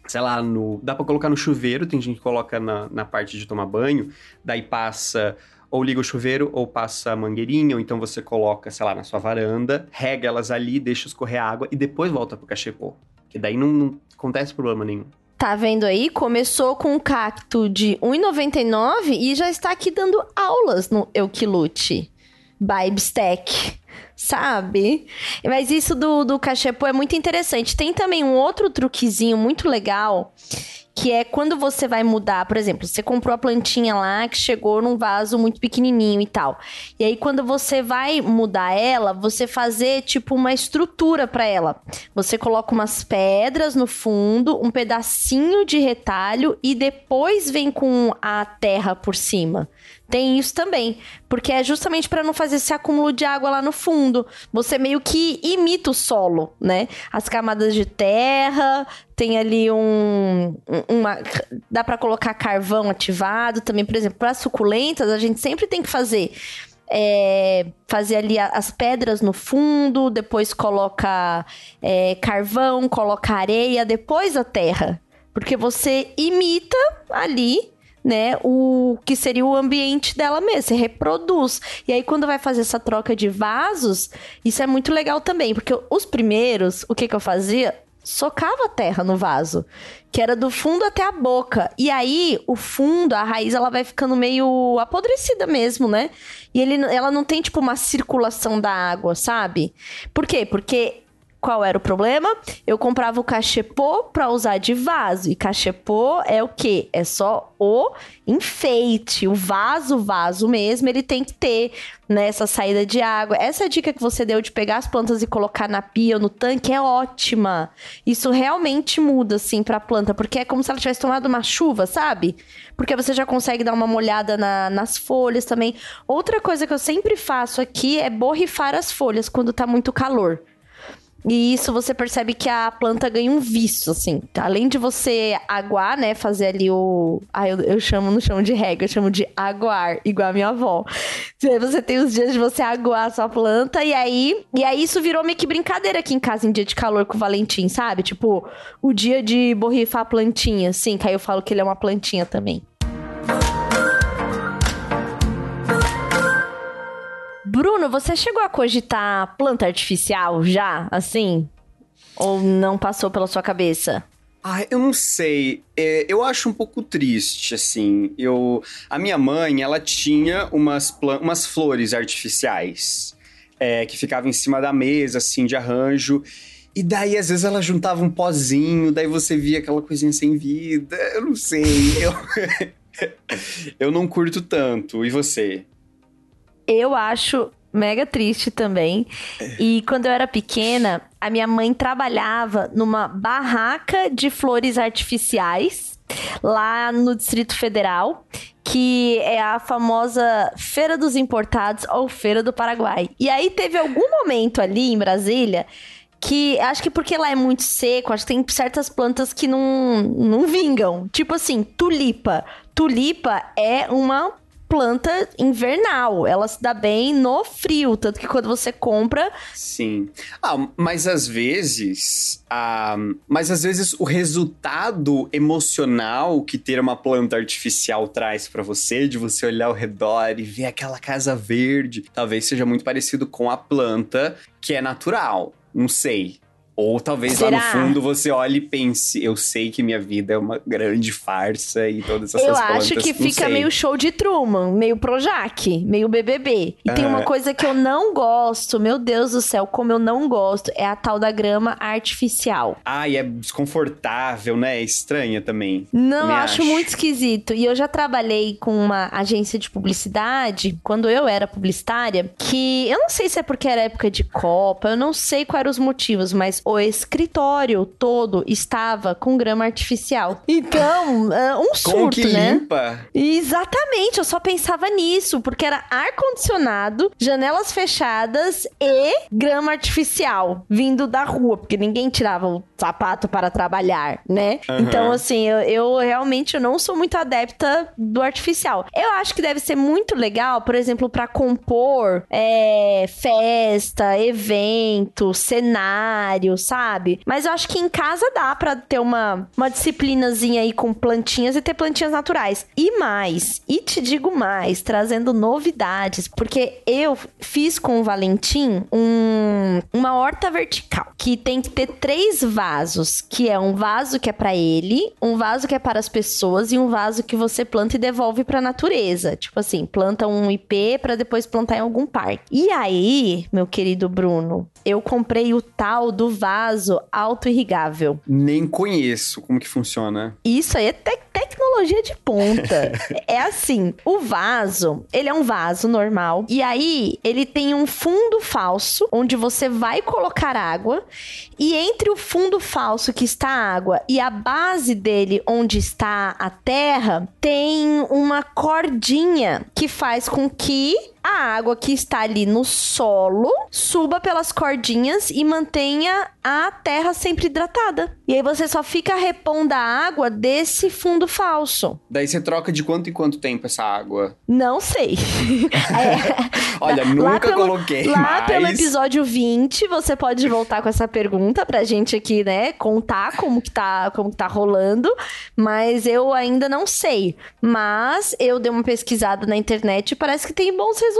sei lá, no. Dá pra colocar no chuveiro, tem gente que coloca na, na parte de tomar banho, daí passa. Ou liga o chuveiro, ou passa a mangueirinha, ou então você coloca, sei lá, na sua varanda, rega elas ali, deixa escorrer água e depois volta pro cachepô. Que daí não, não acontece problema nenhum. Tá vendo aí? Começou com um cacto de 1,99 e já está aqui dando aulas no Euquilute. Bibstack, sabe? Mas isso do, do cachepô é muito interessante. Tem também um outro truquezinho muito legal que é quando você vai mudar, por exemplo, você comprou a plantinha lá que chegou num vaso muito pequenininho e tal. E aí quando você vai mudar ela, você fazer tipo uma estrutura para ela. Você coloca umas pedras no fundo, um pedacinho de retalho e depois vem com a terra por cima. Tem isso também, porque é justamente para não fazer esse acúmulo de água lá no fundo. Você meio que imita o solo, né? As camadas de terra, tem ali um uma dá para colocar carvão ativado também, por exemplo, para suculentas, a gente sempre tem que fazer é, fazer ali as pedras no fundo, depois coloca é, carvão, coloca areia, depois a terra. Porque você imita ali né, o que seria o ambiente dela mesmo, você reproduz. E aí quando vai fazer essa troca de vasos, isso é muito legal também, porque os primeiros, o que que eu fazia? Socava terra no vaso, que era do fundo até a boca. E aí, o fundo, a raiz, ela vai ficando meio apodrecida mesmo, né? E ele, ela não tem, tipo, uma circulação da água, sabe? Por quê? Porque qual era o problema? Eu comprava o cachepô para usar de vaso. E cachepô é o quê? É só o enfeite. O vaso, vaso mesmo, ele tem que ter nessa né, saída de água. Essa dica que você deu de pegar as plantas e colocar na pia ou no tanque é ótima. Isso realmente muda, assim, pra planta, porque é como se ela tivesse tomado uma chuva, sabe? Porque você já consegue dar uma molhada na, nas folhas também. Outra coisa que eu sempre faço aqui é borrifar as folhas quando tá muito calor. E isso você percebe que a planta ganha um vício, assim. Além de você aguar, né? Fazer ali o. Ah, eu, eu chamo, não chamo de regra, eu chamo de aguar, igual a minha avó. Você tem os dias de você aguar a sua planta, e aí. E aí isso virou meio que brincadeira aqui em casa em dia de calor com o Valentim, sabe? Tipo, o dia de borrifar a plantinha, assim, que aí eu falo que ele é uma plantinha também. Bruno, você chegou a cogitar planta artificial já, assim? Ou não passou pela sua cabeça? Ah, eu não sei. É, eu acho um pouco triste, assim. Eu, a minha mãe, ela tinha umas, umas flores artificiais é, que ficavam em cima da mesa, assim, de arranjo. E daí, às vezes, ela juntava um pozinho, daí você via aquela coisinha sem vida. Eu não sei. Eu, [LAUGHS] eu não curto tanto. E você? Eu acho mega triste também. E quando eu era pequena, a minha mãe trabalhava numa barraca de flores artificiais lá no Distrito Federal, que é a famosa Feira dos Importados ou Feira do Paraguai. E aí teve algum momento ali em Brasília que acho que porque lá é muito seco, acho que tem certas plantas que não, não vingam. Tipo assim, tulipa. Tulipa é uma planta invernal. Ela se dá bem no frio, tanto que quando você compra. Sim. Ah, mas às vezes. Ah, mas às vezes o resultado emocional que ter uma planta artificial traz para você, de você olhar ao redor e ver aquela casa verde, talvez seja muito parecido com a planta que é natural. Não sei. Ou talvez Será? lá no fundo você olhe e pense, eu sei que minha vida é uma grande farsa e todas essas coisas. Eu acho que fica sei. meio show de Truman, meio Projac, meio BBB. E tem uma coisa que eu não gosto, meu Deus do céu, como eu não gosto, é a tal da grama artificial. Ah, e é desconfortável, né? É estranha também. Não, eu acho, acho muito esquisito. E eu já trabalhei com uma agência de publicidade, quando eu era publicitária, que eu não sei se é porque era época de Copa, eu não sei quais eram os motivos, mas o escritório todo estava com grama artificial. Então, é, um surto, que né? limpa? Exatamente, eu só pensava nisso, porque era ar-condicionado, janelas fechadas e grama artificial vindo da rua, porque ninguém tirava o sapato para trabalhar, né? Uhum. Então, assim, eu, eu realmente não sou muito adepta do artificial. Eu acho que deve ser muito legal, por exemplo, para compor é, festa, evento, cenário, sabe? Mas eu acho que em casa dá para ter uma, uma disciplinazinha aí com plantinhas e ter plantinhas naturais. E mais, e te digo mais, trazendo novidades, porque eu fiz com o Valentim um, uma horta vertical, que tem que ter três vasos, que é um vaso que é para ele, um vaso que é para as pessoas e um vaso que você planta e devolve para a natureza. Tipo assim, planta um IP para depois plantar em algum parque. E aí, meu querido Bruno, eu comprei o tal do vaso auto-irrigável. Nem conheço como que funciona. Isso aí é te tecnologia de ponta. [LAUGHS] é assim, o vaso, ele é um vaso normal. E aí, ele tem um fundo falso, onde você vai colocar água. E entre o fundo falso que está a água e a base dele, onde está a terra, tem uma cordinha que faz com que a água que está ali no solo suba pelas cordinhas e mantenha a terra sempre hidratada. E aí você só fica repondo a água desse fundo falso. Daí você troca de quanto em quanto tempo essa água? Não sei. [LAUGHS] é, Olha, nunca pelo, coloquei. Lá pelo episódio 20, você pode voltar com essa pergunta pra gente aqui, né? Contar como que tá, como que tá rolando. Mas eu ainda não sei. Mas eu dei uma pesquisada na internet e parece que tem bons resultados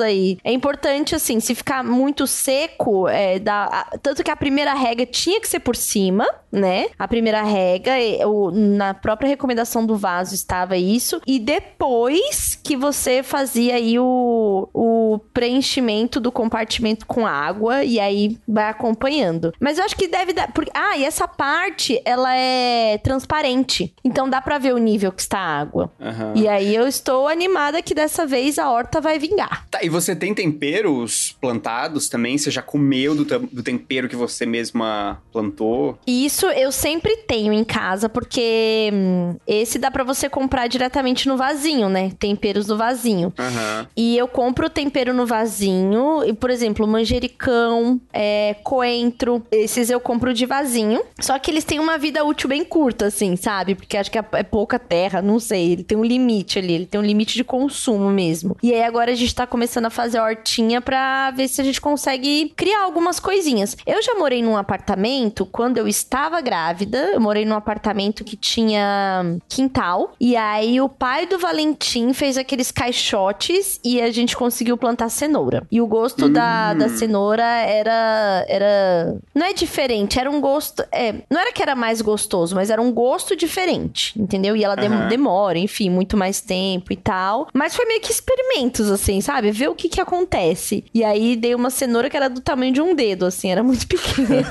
aí. É importante, assim, se ficar muito seco, é, dá, tanto que a primeira rega tinha que ser por cima, né? A primeira rega, o, na própria recomendação do vaso estava isso. E depois que você fazia aí o, o preenchimento do compartimento com água e aí vai acompanhando. Mas eu acho que deve dar. Porque, ah, e essa parte, ela é transparente. Então dá pra ver o nível que está a água. Uhum. E aí eu estou animada que dessa vez a horta vai vingar. Tá, e você tem temperos plantados também? Você já comeu do, do tempero que você mesma plantou? Isso eu sempre tenho em casa, porque hum, esse dá para você comprar diretamente no vasinho, né? Temperos no vasinho. Uhum. E eu compro o tempero no vasinho, e, por exemplo, manjericão, é, coentro, esses eu compro de vasinho. Só que eles têm uma vida útil bem curta, assim, sabe? Porque acho que é, é pouca terra, não sei. Ele tem um limite ali, ele tem um limite de consumo mesmo. E aí agora a gente tá começando a fazer a hortinha pra ver se a gente consegue criar algumas coisinhas. Eu já morei num apartamento quando eu estava tava grávida, eu morei num apartamento que tinha quintal. E aí o pai do Valentim fez aqueles caixotes e a gente conseguiu plantar cenoura. E o gosto hum. da, da cenoura era. era. Não é diferente, era um gosto. É, não era que era mais gostoso, mas era um gosto diferente, entendeu? E ela uhum. demora, enfim, muito mais tempo e tal. Mas foi meio que experimentos, assim, sabe? Ver o que que acontece. E aí dei uma cenoura que era do tamanho de um dedo, assim, era muito pequena.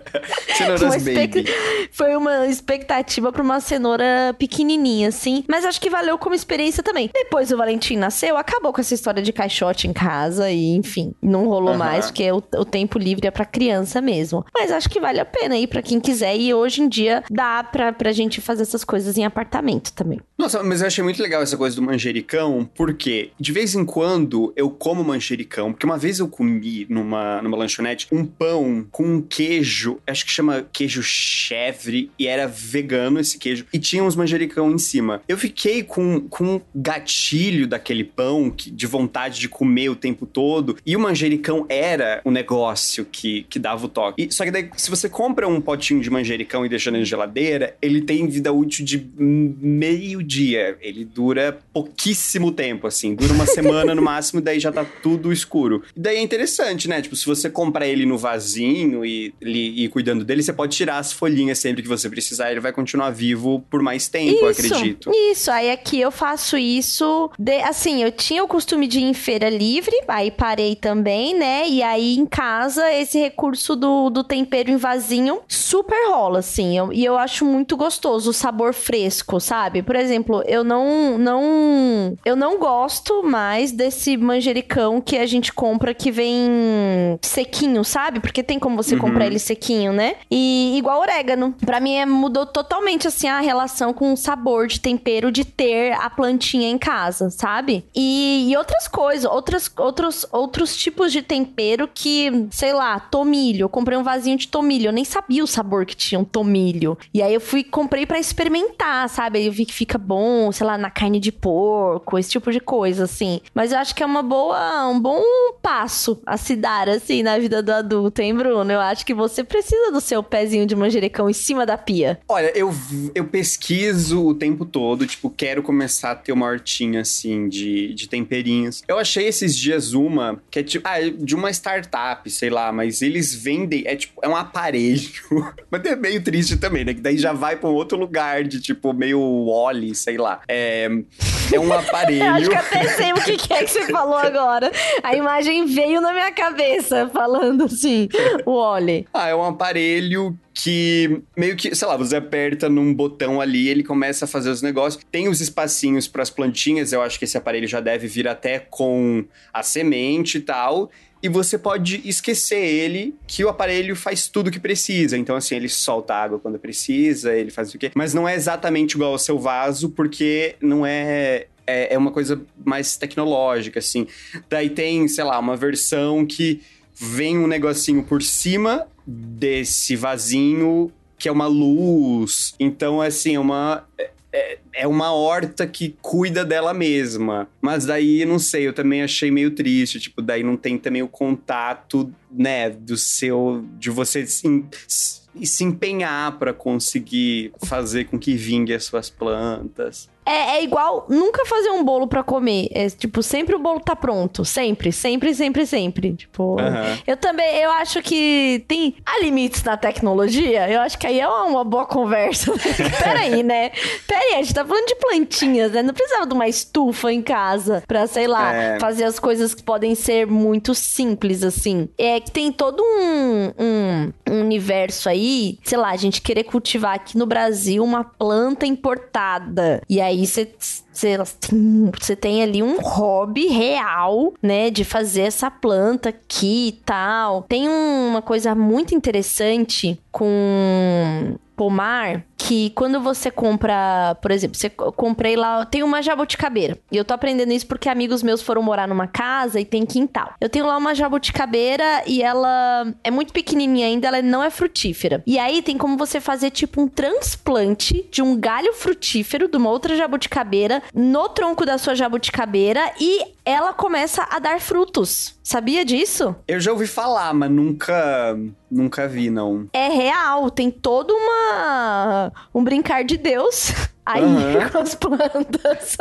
[LAUGHS] Cenouras baby. Foi uma expectativa pra uma cenoura pequenininha, assim. Mas acho que valeu como experiência também. Depois o Valentim nasceu, acabou com essa história de caixote em casa e, enfim, não rolou uhum. mais, porque o, o, tempo livre é pra criança mesmo. Mas acho que vale a pena aí pra quem quiser. E hoje em dia dá pra, pra gente fazer essas coisas em apartamento também. Nossa, mas eu achei muito legal essa coisa do manjericão, porque de vez em quando eu como manjericão, porque uma vez eu comi numa, numa lanchonete um pão com um queijo, acho que chama queijo chèvre, e era vegano esse queijo, e tinha uns manjericão em cima. Eu fiquei com, com um gatilho daquele pão, que, de vontade de comer o tempo todo, e o manjericão era o negócio que, que dava o toque. E, só que daí, se você compra um potinho de manjericão e deixa na geladeira, ele tem vida útil de meio dia. Ele dura pouquíssimo tempo, assim. Dura uma semana [LAUGHS] no máximo, daí já tá tudo escuro. E daí é interessante, né? Tipo, se você comprar ele no vasinho e, e ir cuidando dele, você pode tirar as folhinhas sempre que você precisar. Ele vai continuar vivo por mais tempo, isso, acredito. Isso, aí aqui eu faço isso. De, assim, eu tinha o costume de ir em feira livre, aí parei também, né? E aí em casa, esse recurso do, do tempero em vasinho super rola, assim. Eu, e eu acho muito gostoso o sabor fresco, sabe? Por exemplo, eu não, não, eu não gosto mais desse manjericão que a gente compra que vem sequinho, sabe? Porque tem como você uhum. comprar ele sequinho, né? E igual orégano. Para mim é, mudou totalmente assim a relação com o sabor de tempero de ter a plantinha em casa, sabe? E, e outras coisas, outras, outros, outros tipos de tempero que, sei lá, tomilho. Eu comprei um vasinho de tomilho, eu nem sabia o sabor que tinha um tomilho. E aí eu fui comprei para experimentar, sabe? Aí eu vi que fica bom, sei lá, na carne de porco, esse tipo de coisa, assim. Mas eu acho que é uma boa, um bom passo a se dar, assim, na vida do adulto, hein, Bruno? Eu acho que você precisa do seu pezinho de manjericão em cima da pia. Olha, eu, eu pesquiso o tempo todo, tipo, quero começar a ter uma hortinha, assim, de, de temperinhos. Eu achei esses dias uma, que é tipo, ah, de uma startup, sei lá, mas eles vendem, é tipo, é um aparelho. [LAUGHS] mas é meio triste também, né? Que daí já vai pra um outro lugar de, tipo, meio Wally, sei lá. É, é um [LAUGHS] aparelho. Eu acho que até sei o que é que você falou agora. A imagem veio na minha cabeça, falando assim, o Wally. Ah, é um aparelho que meio que, sei lá, você aperta num botão ali, ele começa a fazer os negócios. Tem os espacinhos para as plantinhas, eu acho que esse aparelho já deve vir até com a semente e tal e você pode esquecer ele que o aparelho faz tudo o que precisa. Então, assim, ele solta água quando precisa, ele faz o quê. Mas não é exatamente igual ao seu vaso, porque não é é, é uma coisa mais tecnológica, assim. Daí tem, sei lá, uma versão que vem um negocinho por cima desse vasinho que é uma luz. Então, assim, é uma. É, é uma horta que cuida dela mesma. Mas daí, não sei, eu também achei meio triste. Tipo, daí não tem também o contato, né, do seu. de você se, se empenhar para conseguir fazer com que vingue as suas plantas. É, é, igual nunca fazer um bolo para comer. É tipo, sempre o bolo tá pronto. Sempre, sempre, sempre, sempre. Tipo, uhum. eu também, eu acho que tem há limites na tecnologia. Eu acho que aí é uma boa conversa. [LAUGHS] Peraí, né? Peraí, a gente tá falando de plantinhas, né? Não precisava de uma estufa em casa pra, sei lá, é... fazer as coisas que podem ser muito simples, assim. É que tem todo um, um, um universo aí, sei lá, a gente querer cultivar aqui no Brasil uma planta importada. E aí aí você tem ali um hobby real, né, de fazer essa planta aqui e tal. Tem uma coisa muito interessante com pomar que quando você compra, por exemplo, você comprei lá, tem uma jabuticabeira. E eu tô aprendendo isso porque amigos meus foram morar numa casa e tem quintal. Eu tenho lá uma jabuticabeira e ela é muito pequenininha ainda, ela não é frutífera. E aí tem como você fazer tipo um transplante de um galho frutífero de uma outra jabuticabeira no tronco da sua jabuticabeira e ela começa a dar frutos. Sabia disso? Eu já ouvi falar, mas nunca nunca vi, não. É real, tem todo uma um brincar de Deus [LAUGHS] aí uhum. [LAUGHS] com as plantas.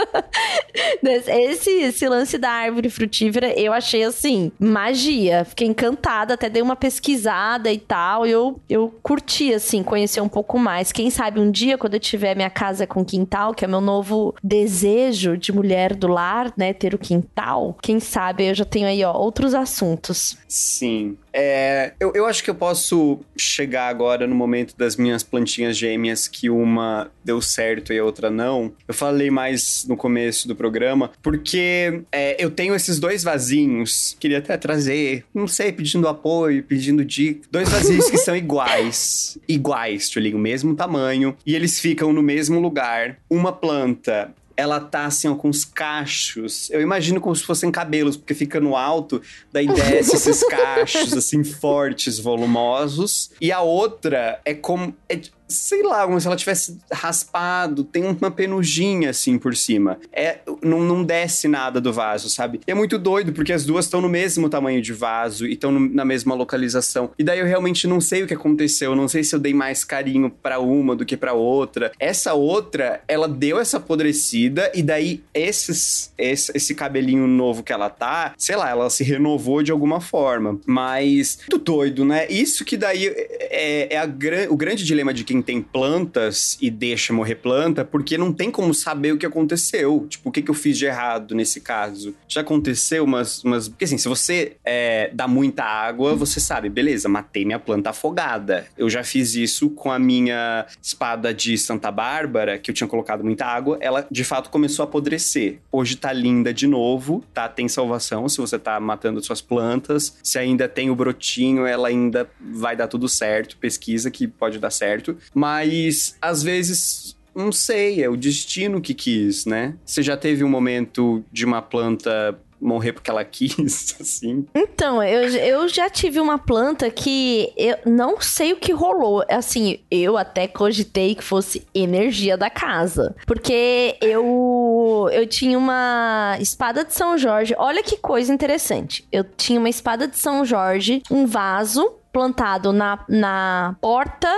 esse, esse lance da árvore frutífera, eu achei assim, magia. Fiquei encantada, até dei uma pesquisada e tal. Eu, eu curti, assim, conhecer um pouco mais. Quem sabe um dia, quando eu tiver minha casa com quintal, que é meu novo desejo de mulher do lar, né? Ter o quintal. Quem sabe eu já tenho aí, ó, outros assuntos. Sim. É, eu, eu acho que eu posso chegar agora no momento das minhas plantinhas gêmeas que uma deu certo e a outra não. Eu falei mais no começo do programa, porque é, eu tenho esses dois vasinhos, queria até trazer, não sei, pedindo apoio, pedindo dica. Dois vasinhos que são [LAUGHS] iguais. Iguais, Tchulinho, o mesmo tamanho. E eles ficam no mesmo lugar. Uma planta ela tá assim, ó, com os cachos. Eu imagino como se fossem cabelos, porque fica no alto, daí desce esses [LAUGHS] cachos, assim, fortes, volumosos. E a outra é como. É, sei lá, como se ela tivesse raspado, tem uma penugem assim por cima. É, não, não desce nada do vaso, sabe? E é muito doido, porque as duas estão no mesmo tamanho de vaso e estão na mesma localização. E daí eu realmente não sei o que aconteceu, não sei se eu dei mais carinho para uma do que para outra. Essa outra, ela deu essa apodrecida e daí esses, esse, esse cabelinho novo que ela tá, sei lá, ela se renovou de alguma forma. Mas, muito doido, né? Isso que daí é, é a, o grande dilema de quem tem plantas e deixa morrer planta, porque não tem como saber o que aconteceu. Tipo, o que, que eu fiz de errado nesse caso? Já aconteceu umas. umas... Porque assim, se você é, dá muita água, você sabe, beleza, matei minha planta afogada. Eu já fiz isso com a minha espada de Santa Bárbara, que eu tinha colocado muita água, ela de fato começou a apodrecer. Hoje tá linda de novo, tá? Tem salvação se você tá matando suas plantas. Se ainda tem o brotinho, ela ainda vai dar tudo certo. Pesquisa que pode dar certo. Mas às vezes não sei, é o destino que quis, né? Você já teve um momento de uma planta morrer porque ela [LAUGHS] quis, assim? Então, eu, eu já tive uma planta que eu não sei o que rolou. Assim, eu até cogitei que fosse energia da casa. Porque eu, eu tinha uma espada de São Jorge. Olha que coisa interessante. Eu tinha uma espada de São Jorge, um vaso plantado na, na porta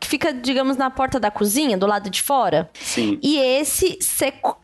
que fica, digamos, na porta da cozinha, do lado de fora. Sim. E esse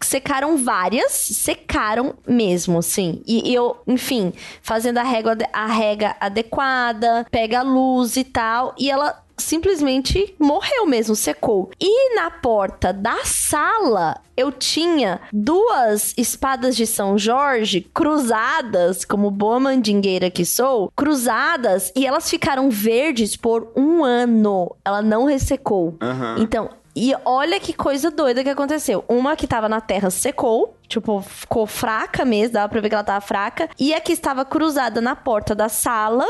secaram várias, secaram mesmo, sim. E eu, enfim, fazendo a régua, a rega adequada, pega a luz e tal, e ela simplesmente morreu mesmo, secou. E na porta da sala eu tinha duas espadas de São Jorge cruzadas, como boa mandingueira que sou, cruzadas e elas ficaram verdes por um ano. Ela não ressecou. Uhum. Então, e olha que coisa doida que aconteceu. Uma que tava na terra secou, Tipo, ficou fraca mesmo, dava pra ver que ela tava fraca. E a que estava cruzada na porta da sala,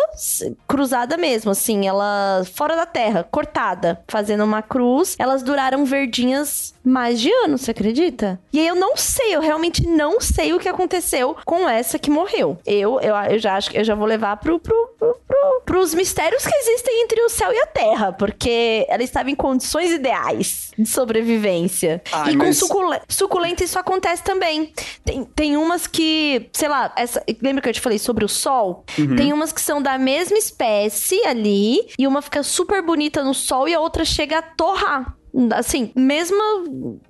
cruzada mesmo, assim, ela fora da terra, cortada, fazendo uma cruz. Elas duraram verdinhas mais de ano, você acredita? E aí eu não sei, eu realmente não sei o que aconteceu com essa que morreu. Eu, eu, eu já acho que eu já vou levar pro, pro, pro, pro, pros mistérios que existem entre o céu e a terra, porque ela estava em condições ideais de sobrevivência. Ai, e com suculenta, suculenta isso acontece também também. Tem, tem umas que, sei lá, essa, lembra que eu te falei sobre o sol? Uhum. Tem umas que são da mesma espécie ali, e uma fica super bonita no sol e a outra chega a torrar assim, mesma,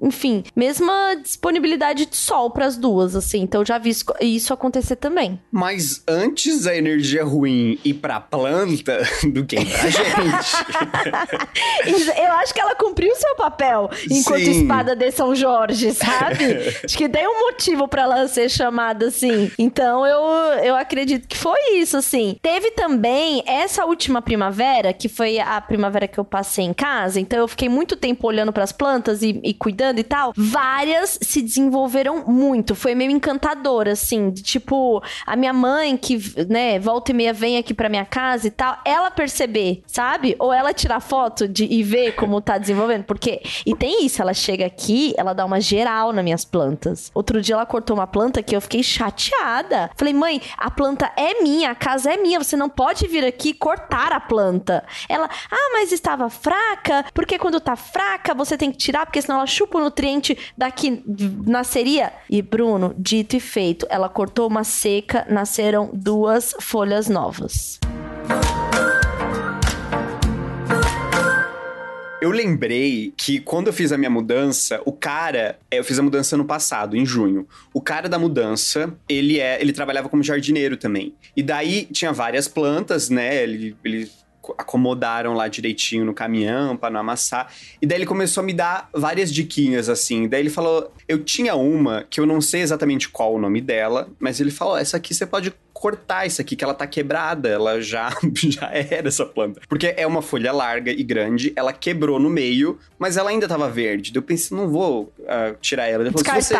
enfim, mesma disponibilidade de sol para as duas, assim. Então já vi isso acontecer também. Mas antes a energia ruim ir pra planta [LAUGHS] do que pra gente. [LAUGHS] Eu acho que ela cumpriu o seu papel enquanto Sim. espada de São Jorge, sabe? [LAUGHS] acho que tem um motivo para ela ser chamada assim. Então eu, eu acredito que foi isso, assim. Teve também essa última primavera, que foi a primavera que eu passei em casa, então eu fiquei muito tempo tempo olhando para as plantas e, e, cuidando e tal, várias se desenvolveram muito. Foi meio encantador, assim. De, tipo, a minha mãe, que, né, volta e meia vem aqui pra minha casa e tal, ela perceber, sabe? Ou ela tirar foto de, e ver como tá desenvolvendo. Porque. E tem isso, ela chega aqui, ela dá uma geral nas minhas plantas. Outro dia ela cortou uma planta que eu fiquei chateada. Falei, mãe, a planta é minha, a casa é minha, você não pode vir aqui cortar a planta. Ela, ah, mas estava fraca, porque quando tá fraca, fraca, você tem que tirar, porque senão ela chupa o nutriente daqui nasceria. E Bruno, dito e feito, ela cortou uma seca, nasceram duas folhas novas. Eu lembrei que quando eu fiz a minha mudança, o cara, é, eu fiz a mudança no passado, em junho. O cara da mudança, ele é, ele trabalhava como jardineiro também. E daí tinha várias plantas, né? Ele, ele acomodaram lá direitinho no caminhão para não amassar. E daí ele começou a me dar várias diquinhas assim. Daí ele falou: "Eu tinha uma que eu não sei exatamente qual o nome dela, mas ele falou: "Essa aqui você pode cortar isso aqui, que ela tá quebrada, ela já, [LAUGHS] já era essa planta. Porque é uma folha larga e grande, ela quebrou no meio, mas ela ainda tava verde. Eu pensei, não vou uh, tirar ela. Ele falou, se você,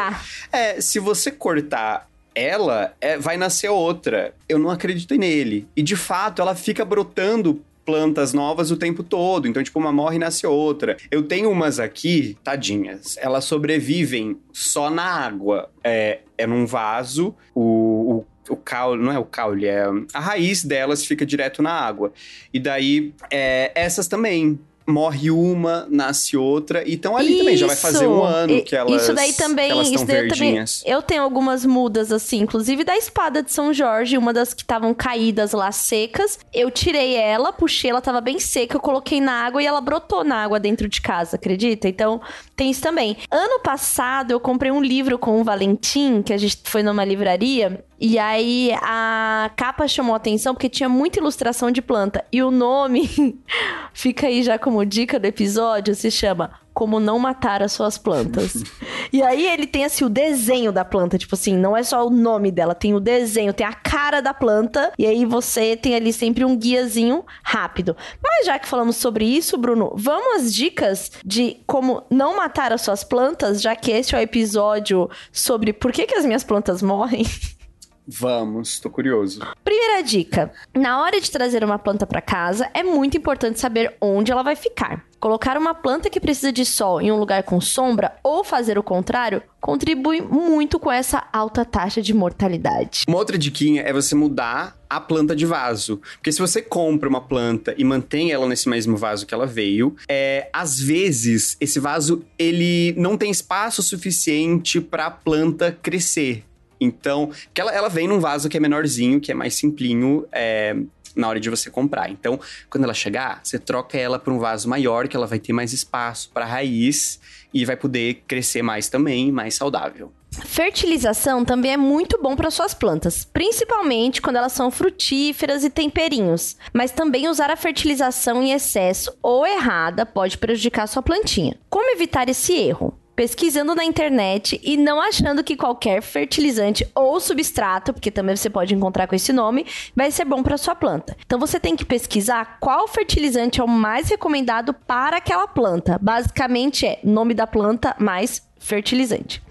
é, se você cortar ela, é, vai nascer outra. Eu não acredito nele. E de fato, ela fica brotando plantas novas o tempo todo. Então, tipo, uma morre e nasce outra. Eu tenho umas aqui, tadinhas. Elas sobrevivem só na água. É, é num vaso. O, o o caule, não é o caule, é a raiz delas fica direto na água. E daí, é, essas também morre uma, nasce outra. E então ali isso. também já vai fazer um ano que elas Isso daí também, isso daí também. Eu tenho algumas mudas assim, inclusive da espada de São Jorge, uma das que estavam caídas lá secas. Eu tirei ela, puxei, ela tava bem seca, eu coloquei na água e ela brotou na água dentro de casa, acredita? Então, tem isso também. Ano passado eu comprei um livro com o Valentim, que a gente foi numa livraria, e aí a capa chamou atenção porque tinha muita ilustração de planta. E o nome, [LAUGHS] fica aí já como dica do episódio, se chama como não matar as suas plantas. [LAUGHS] e aí ele tem assim o desenho da planta, tipo assim, não é só o nome dela, tem o desenho, tem a cara da planta, e aí você tem ali sempre um guiazinho rápido. Mas já que falamos sobre isso, Bruno, vamos às dicas de como não matar as suas plantas, já que esse é o episódio sobre por que, que as minhas plantas morrem. [LAUGHS] Vamos, tô curioso. Primeira dica: na hora de trazer uma planta para casa, é muito importante saber onde ela vai ficar. Colocar uma planta que precisa de sol em um lugar com sombra ou fazer o contrário contribui muito com essa alta taxa de mortalidade. Uma outra diquinha é você mudar a planta de vaso. Porque se você compra uma planta e mantém ela nesse mesmo vaso que ela veio, é, às vezes esse vaso ele não tem espaço suficiente para a planta crescer. Então, que ela, ela vem num vaso que é menorzinho, que é mais simplinho, é, na hora de você comprar. Então, quando ela chegar, você troca ela para um vaso maior, que ela vai ter mais espaço para raiz e vai poder crescer mais também, mais saudável. Fertilização também é muito bom para suas plantas, principalmente quando elas são frutíferas e temperinhos. Mas também usar a fertilização em excesso ou errada pode prejudicar sua plantinha. Como evitar esse erro? Pesquisando na internet e não achando que qualquer fertilizante ou substrato, porque também você pode encontrar com esse nome, vai ser bom para sua planta. Então você tem que pesquisar qual fertilizante é o mais recomendado para aquela planta. Basicamente é nome da planta mais fertilizante.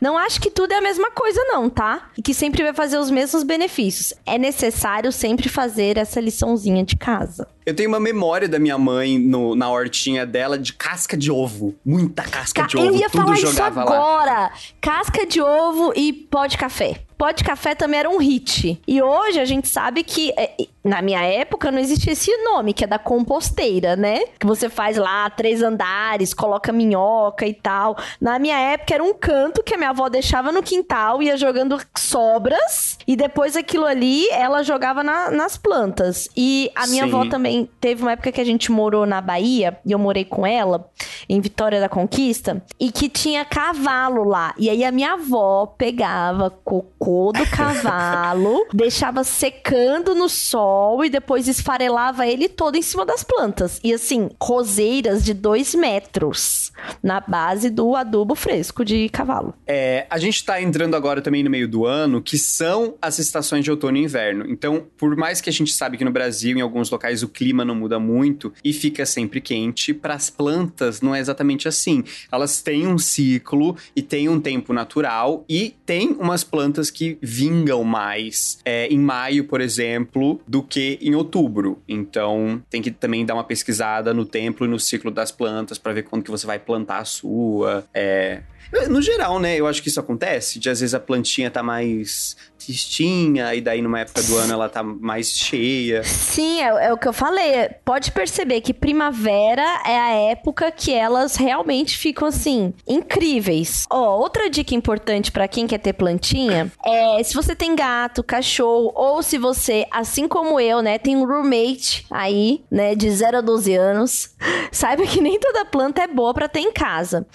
Não acho que tudo é a mesma coisa, não, tá? E que sempre vai fazer os mesmos benefícios. É necessário sempre fazer essa liçãozinha de casa. Eu tenho uma memória da minha mãe no, na hortinha dela de casca de ovo. Muita casca Ca de ovo. Eu ia tudo falar isso agora. Lá. Casca de ovo e pó de café pó de café também era um hit. E hoje a gente sabe que, é, na minha época, não existia esse nome, que é da composteira, né? Que você faz lá três andares, coloca minhoca e tal. Na minha época era um canto que a minha avó deixava no quintal, ia jogando sobras, e depois aquilo ali ela jogava na, nas plantas. E a minha Sim. avó também teve uma época que a gente morou na Bahia, e eu morei com ela, em Vitória da Conquista, e que tinha cavalo lá. E aí a minha avó pegava cocô cocô do cavalo, [LAUGHS] deixava secando no sol e depois esfarelava ele todo em cima das plantas. E assim, roseiras de dois metros na base do adubo fresco de cavalo. É, a gente tá entrando agora também no meio do ano, que são as estações de outono e inverno. Então, por mais que a gente sabe que no Brasil, em alguns locais, o clima não muda muito e fica sempre quente, para as plantas não é exatamente assim. Elas têm um ciclo e têm um tempo natural e tem umas plantas que vingam mais é, em maio, por exemplo, do do que em outubro. Então, tem que também dar uma pesquisada no templo e no ciclo das plantas para ver quando que você vai plantar a sua. É, no geral, né? Eu acho que isso acontece, de às vezes a plantinha tá mais tristinha, e daí numa época do ano ela tá mais cheia. Sim, é, é, o que eu falei. Pode perceber que primavera é a época que elas realmente ficam assim, incríveis. Ó, outra dica importante para quem quer ter plantinha é se você tem gato, cachorro, ou se você, assim como eu, né, tem um roommate aí, né, de 0 a 12 anos, [LAUGHS] saiba que nem toda planta é boa para ter em casa.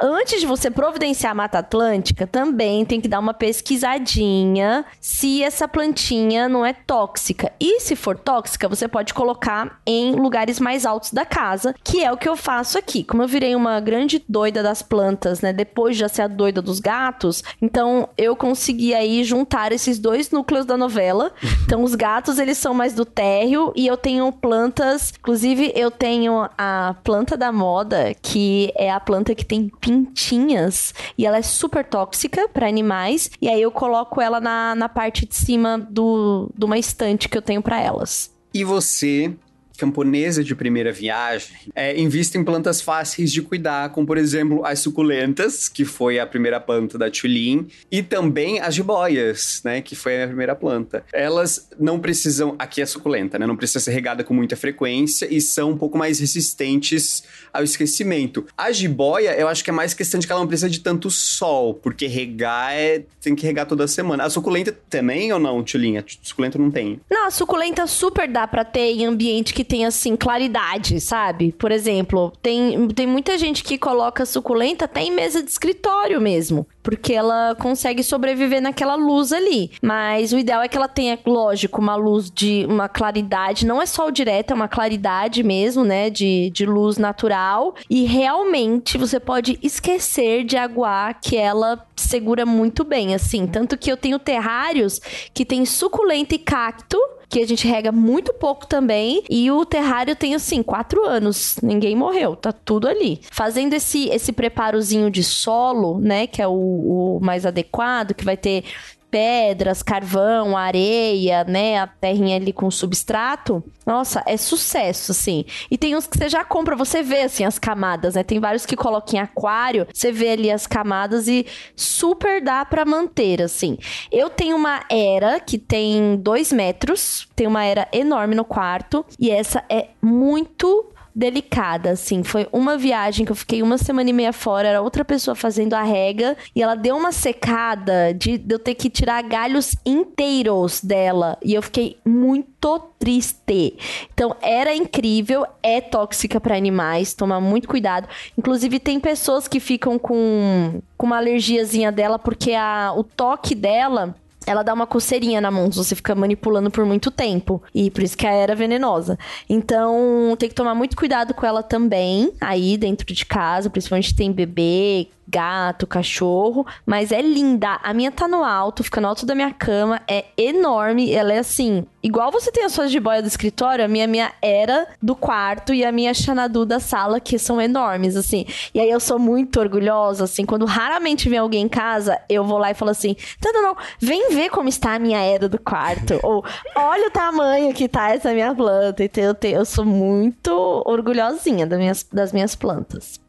Antes de você providenciar a Mata Atlântica, também tem que dar uma pesquisadinha se essa plantinha não é tóxica. E se for tóxica, você pode colocar em lugares mais altos da casa, que é o que eu faço aqui. Como eu virei uma grande doida das plantas, né, depois de já ser a doida dos gatos, então eu consegui aí juntar esses dois núcleos da novela. [LAUGHS] Então os gatos, eles são mais do térreo e eu tenho plantas, inclusive eu tenho a planta da moda, que é a planta que tem pintinhas e ela é super tóxica para animais. E aí eu coloco ela na, na parte de cima do, de uma estante que eu tenho para elas. E você camponesa de primeira viagem, é, invista em plantas fáceis de cuidar, como por exemplo as suculentas, que foi a primeira planta da Tulin, e também as jiboias, né, que foi a primeira planta. Elas não precisam, aqui é suculenta, né, não precisa ser regada com muita frequência e são um pouco mais resistentes ao esquecimento. A jiboia, eu acho que é mais questão de que ela não precisa de tanto sol, porque regar é, tem que regar toda semana. A suculenta também ou não, Tulin? A suculenta não tem. Não, a suculenta super dá para ter em ambiente que tem, assim, claridade, sabe? Por exemplo, tem, tem muita gente que coloca suculenta até em mesa de escritório mesmo. Porque ela consegue sobreviver naquela luz ali. Mas o ideal é que ela tenha, lógico, uma luz de uma claridade. Não é sol direto, é uma claridade mesmo, né? De, de luz natural. E realmente você pode esquecer de aguar que ela segura muito bem, assim. Tanto que eu tenho terrários que tem suculenta e cacto que a gente rega muito pouco também. E o terrário tem, assim, quatro anos. Ninguém morreu, tá tudo ali. Fazendo esse, esse preparozinho de solo, né, que é o, o mais adequado, que vai ter pedras, carvão, areia, né? A terrinha ali com substrato. Nossa, é sucesso, assim. E tem uns que você já compra, você vê, assim, as camadas, né? Tem vários que colocam em aquário, você vê ali as camadas e super dá para manter, assim. Eu tenho uma era que tem dois metros, tem uma era enorme no quarto, e essa é muito delicada, assim. Foi uma viagem que eu fiquei uma semana e meia fora, era outra pessoa fazendo a rega, e ela deu uma secada de, de eu ter que tirar galhos inteiros dela. E eu fiquei muito triste. Então, era incrível, é tóxica para animais, tomar muito cuidado. Inclusive, tem pessoas que ficam com, com uma alergiazinha dela, porque a, o toque dela ela dá uma coceirinha na mão se você fica manipulando por muito tempo. E por isso que a era venenosa. Então, tem que tomar muito cuidado com ela também, aí dentro de casa, principalmente tem bebê, gato, cachorro, mas é linda. A minha tá no alto, fica no alto da minha cama, é enorme, ela é assim, igual você tem as suas jiboia do escritório, a minha minha era do quarto e a minha xanadu da sala, que são enormes, assim. E aí eu sou muito orgulhosa, assim, quando raramente vem alguém em casa, eu vou lá e falo assim, não, não, não, vem ver como está a minha era do quarto, ou olha o tamanho que tá essa minha planta, então eu, te, eu sou muito orgulhosinha das minhas, das minhas plantas.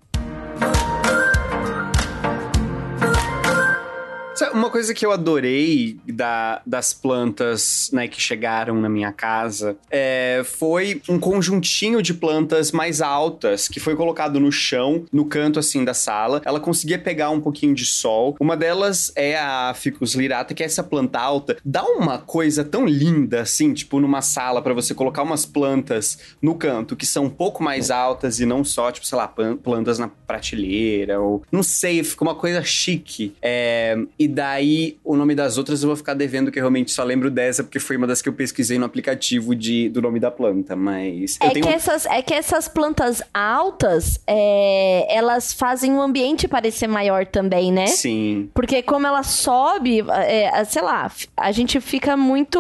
Uma coisa que eu adorei da, das plantas né, que chegaram na minha casa é, foi um conjuntinho de plantas mais altas que foi colocado no chão, no canto assim da sala. Ela conseguia pegar um pouquinho de sol. Uma delas é a Ficus lirata, que é essa planta alta. Dá uma coisa tão linda assim, tipo numa sala para você colocar umas plantas no canto que são um pouco mais altas e não só, tipo, sei lá, plantas na prateleira ou não sei, fica uma coisa chique. É, e daí, o nome das outras eu vou ficar devendo, que eu realmente só lembro dessa, porque foi uma das que eu pesquisei no aplicativo de, do nome da planta, mas... É, que, essas, é que essas plantas altas, é, elas fazem o ambiente parecer maior também, né? Sim. Porque como ela sobe, é, sei lá, a gente fica muito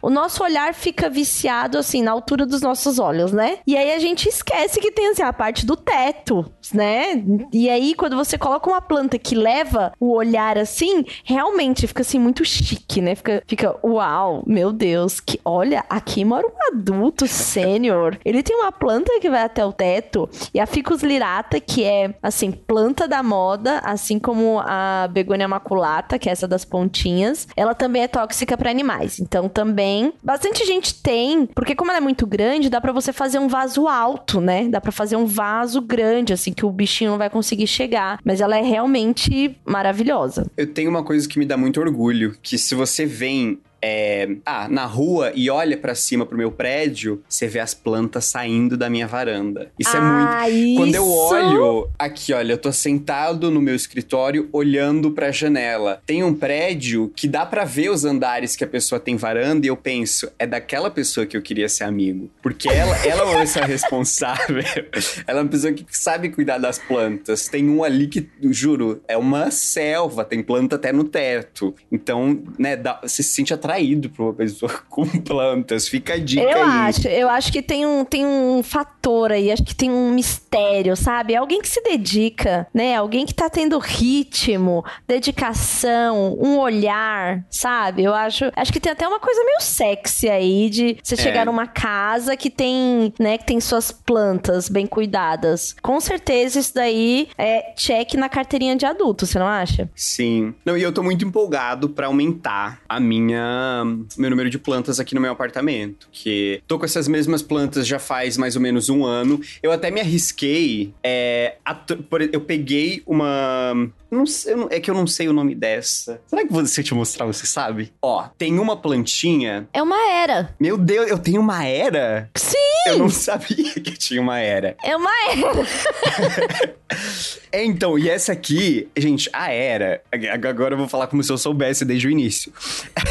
o nosso olhar fica viciado, assim, na altura dos nossos olhos, né? E aí a gente esquece que tem, assim, a parte do teto, né? E aí, quando você coloca uma planta que leva o olhar assim, realmente fica, assim, muito chique, né? Fica, fica uau, meu Deus, que olha, aqui mora um adulto sênior. [LAUGHS] Ele tem uma planta que vai até o teto. E a Ficus lirata, que é, assim, planta da moda, assim como a Begonia maculata, que é essa das pontinhas, ela também é tóxica para animais. Então, também, bastante gente tem, porque como ela é muito grande, dá para você fazer um vaso alto, né? Dá para fazer um vaso grande, assim, que o bichinho não vai conseguir chegar. Mas ela é realmente maravilhosa. Eu tenho uma coisa que me dá muito orgulho, que se você vem é, ah, na rua e olha para cima pro meu prédio, você vê as plantas saindo da minha varanda. Isso é ah, é muito. Isso? Quando eu olho aqui, olha, eu tô sentado no meu escritório olhando para a janela. Tem um prédio que dá para ver os andares que a pessoa tem varanda e eu penso, é daquela pessoa que eu queria ser amigo, porque ela, ela é uma pessoa responsável. [LAUGHS] ela é uma pessoa que sabe cuidar das plantas. Tem um ali que, juro, é uma selva, tem planta até no teto. Então, né, dá, você se sente atrás atraído por uma pessoa [LAUGHS] com plantas. Fica a dica eu aí. Acho, eu acho que tem um, tem um fator aí, acho que tem um mistério, sabe? Alguém que se dedica, né? Alguém que tá tendo ritmo, dedicação, um olhar, sabe? Eu acho, acho que tem até uma coisa meio sexy aí de você é. chegar numa casa que tem, né, que tem suas plantas bem cuidadas. Com certeza isso daí é check na carteirinha de adulto, você não acha? Sim. Não, e eu tô muito empolgado para aumentar a minha meu número de plantas aqui no meu apartamento. Que tô com essas mesmas plantas já faz mais ou menos um ano. Eu até me arrisquei. É, a, eu peguei uma. Não sei, é que eu não sei o nome dessa. Será que você te mostrar, você sabe? Ó, tem uma plantinha. É uma era. Meu Deus, eu tenho uma era? Sim! Eu não sabia que tinha uma era. É uma era. é, [LAUGHS] então, e essa aqui, gente, a era. Agora eu vou falar como se eu soubesse desde o início.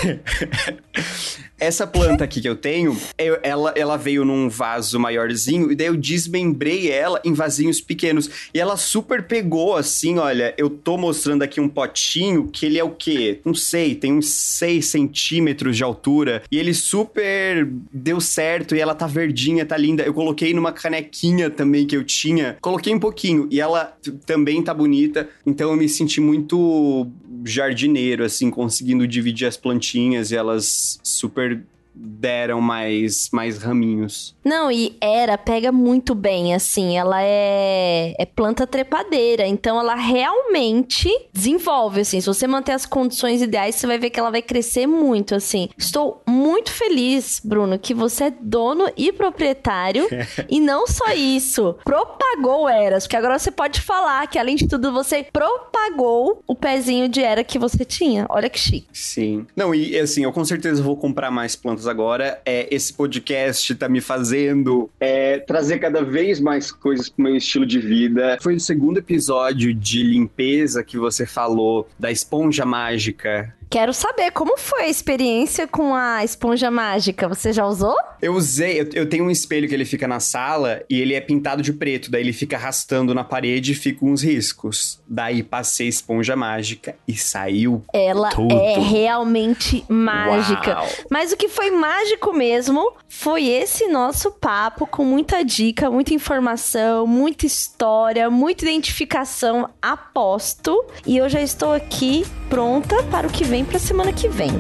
[LAUGHS] [LAUGHS] Essa planta aqui que eu tenho, eu, ela, ela veio num vaso maiorzinho, e daí eu desmembrei ela em vasinhos pequenos. E ela super pegou, assim, olha, eu tô mostrando aqui um potinho que ele é o quê? Não sei, tem uns 6 centímetros de altura. E ele super deu certo, e ela tá verdinha, tá linda. Eu coloquei numa canequinha também que eu tinha. Coloquei um pouquinho, e ela também tá bonita. Então eu me senti muito jardineiro, assim, conseguindo dividir as plantinhas e elas super deram mais, mais raminhos. Não, e era, pega muito bem, assim, ela é, é planta trepadeira, então ela realmente desenvolve, assim, se você manter as condições ideais, você vai ver que ela vai crescer muito, assim. Estou muito feliz, Bruno, que você é dono e proprietário, [LAUGHS] e não só isso, propagou eras, porque agora você pode falar que, além de tudo, você propagou o pezinho de era que você tinha. Olha que chique. Sim. Não, e assim, eu com certeza vou comprar mais plantas agora. É, esse podcast tá me fazendo é, trazer cada vez mais coisas pro meu estilo de vida. Foi o segundo episódio de limpeza que você falou da esponja mágica Quero saber como foi a experiência com a esponja mágica. Você já usou? Eu usei. Eu, eu, tenho um espelho que ele fica na sala e ele é pintado de preto. Daí ele fica arrastando na parede e fica uns riscos. Daí passei esponja mágica e saiu. Ela tudo. é realmente mágica. Uau. Mas o que foi mágico mesmo foi esse nosso papo com muita dica, muita informação, muita história, muita identificação. Aposto. E eu já estou aqui pronta para o que vem vem pra semana que vem.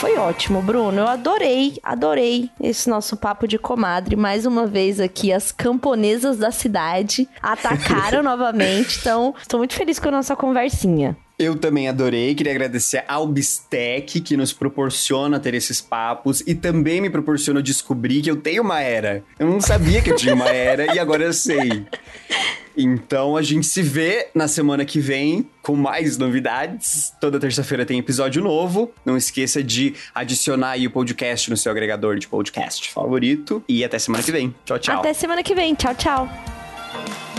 Foi ótimo, Bruno. Eu adorei, adorei esse nosso papo de comadre. Mais uma vez aqui, as camponesas da cidade atacaram [LAUGHS] novamente. Então, estou muito feliz com a nossa conversinha. Eu também adorei, queria agradecer ao Bistec que nos proporciona ter esses papos e também me proporciona descobrir que eu tenho uma era. Eu não sabia que eu tinha uma era e agora eu sei. [LAUGHS] Então a gente se vê na semana que vem com mais novidades. Toda terça-feira tem episódio novo. Não esqueça de adicionar o podcast no seu agregador de podcast favorito. E até semana que vem. Tchau, tchau. Até semana que vem. Tchau, tchau.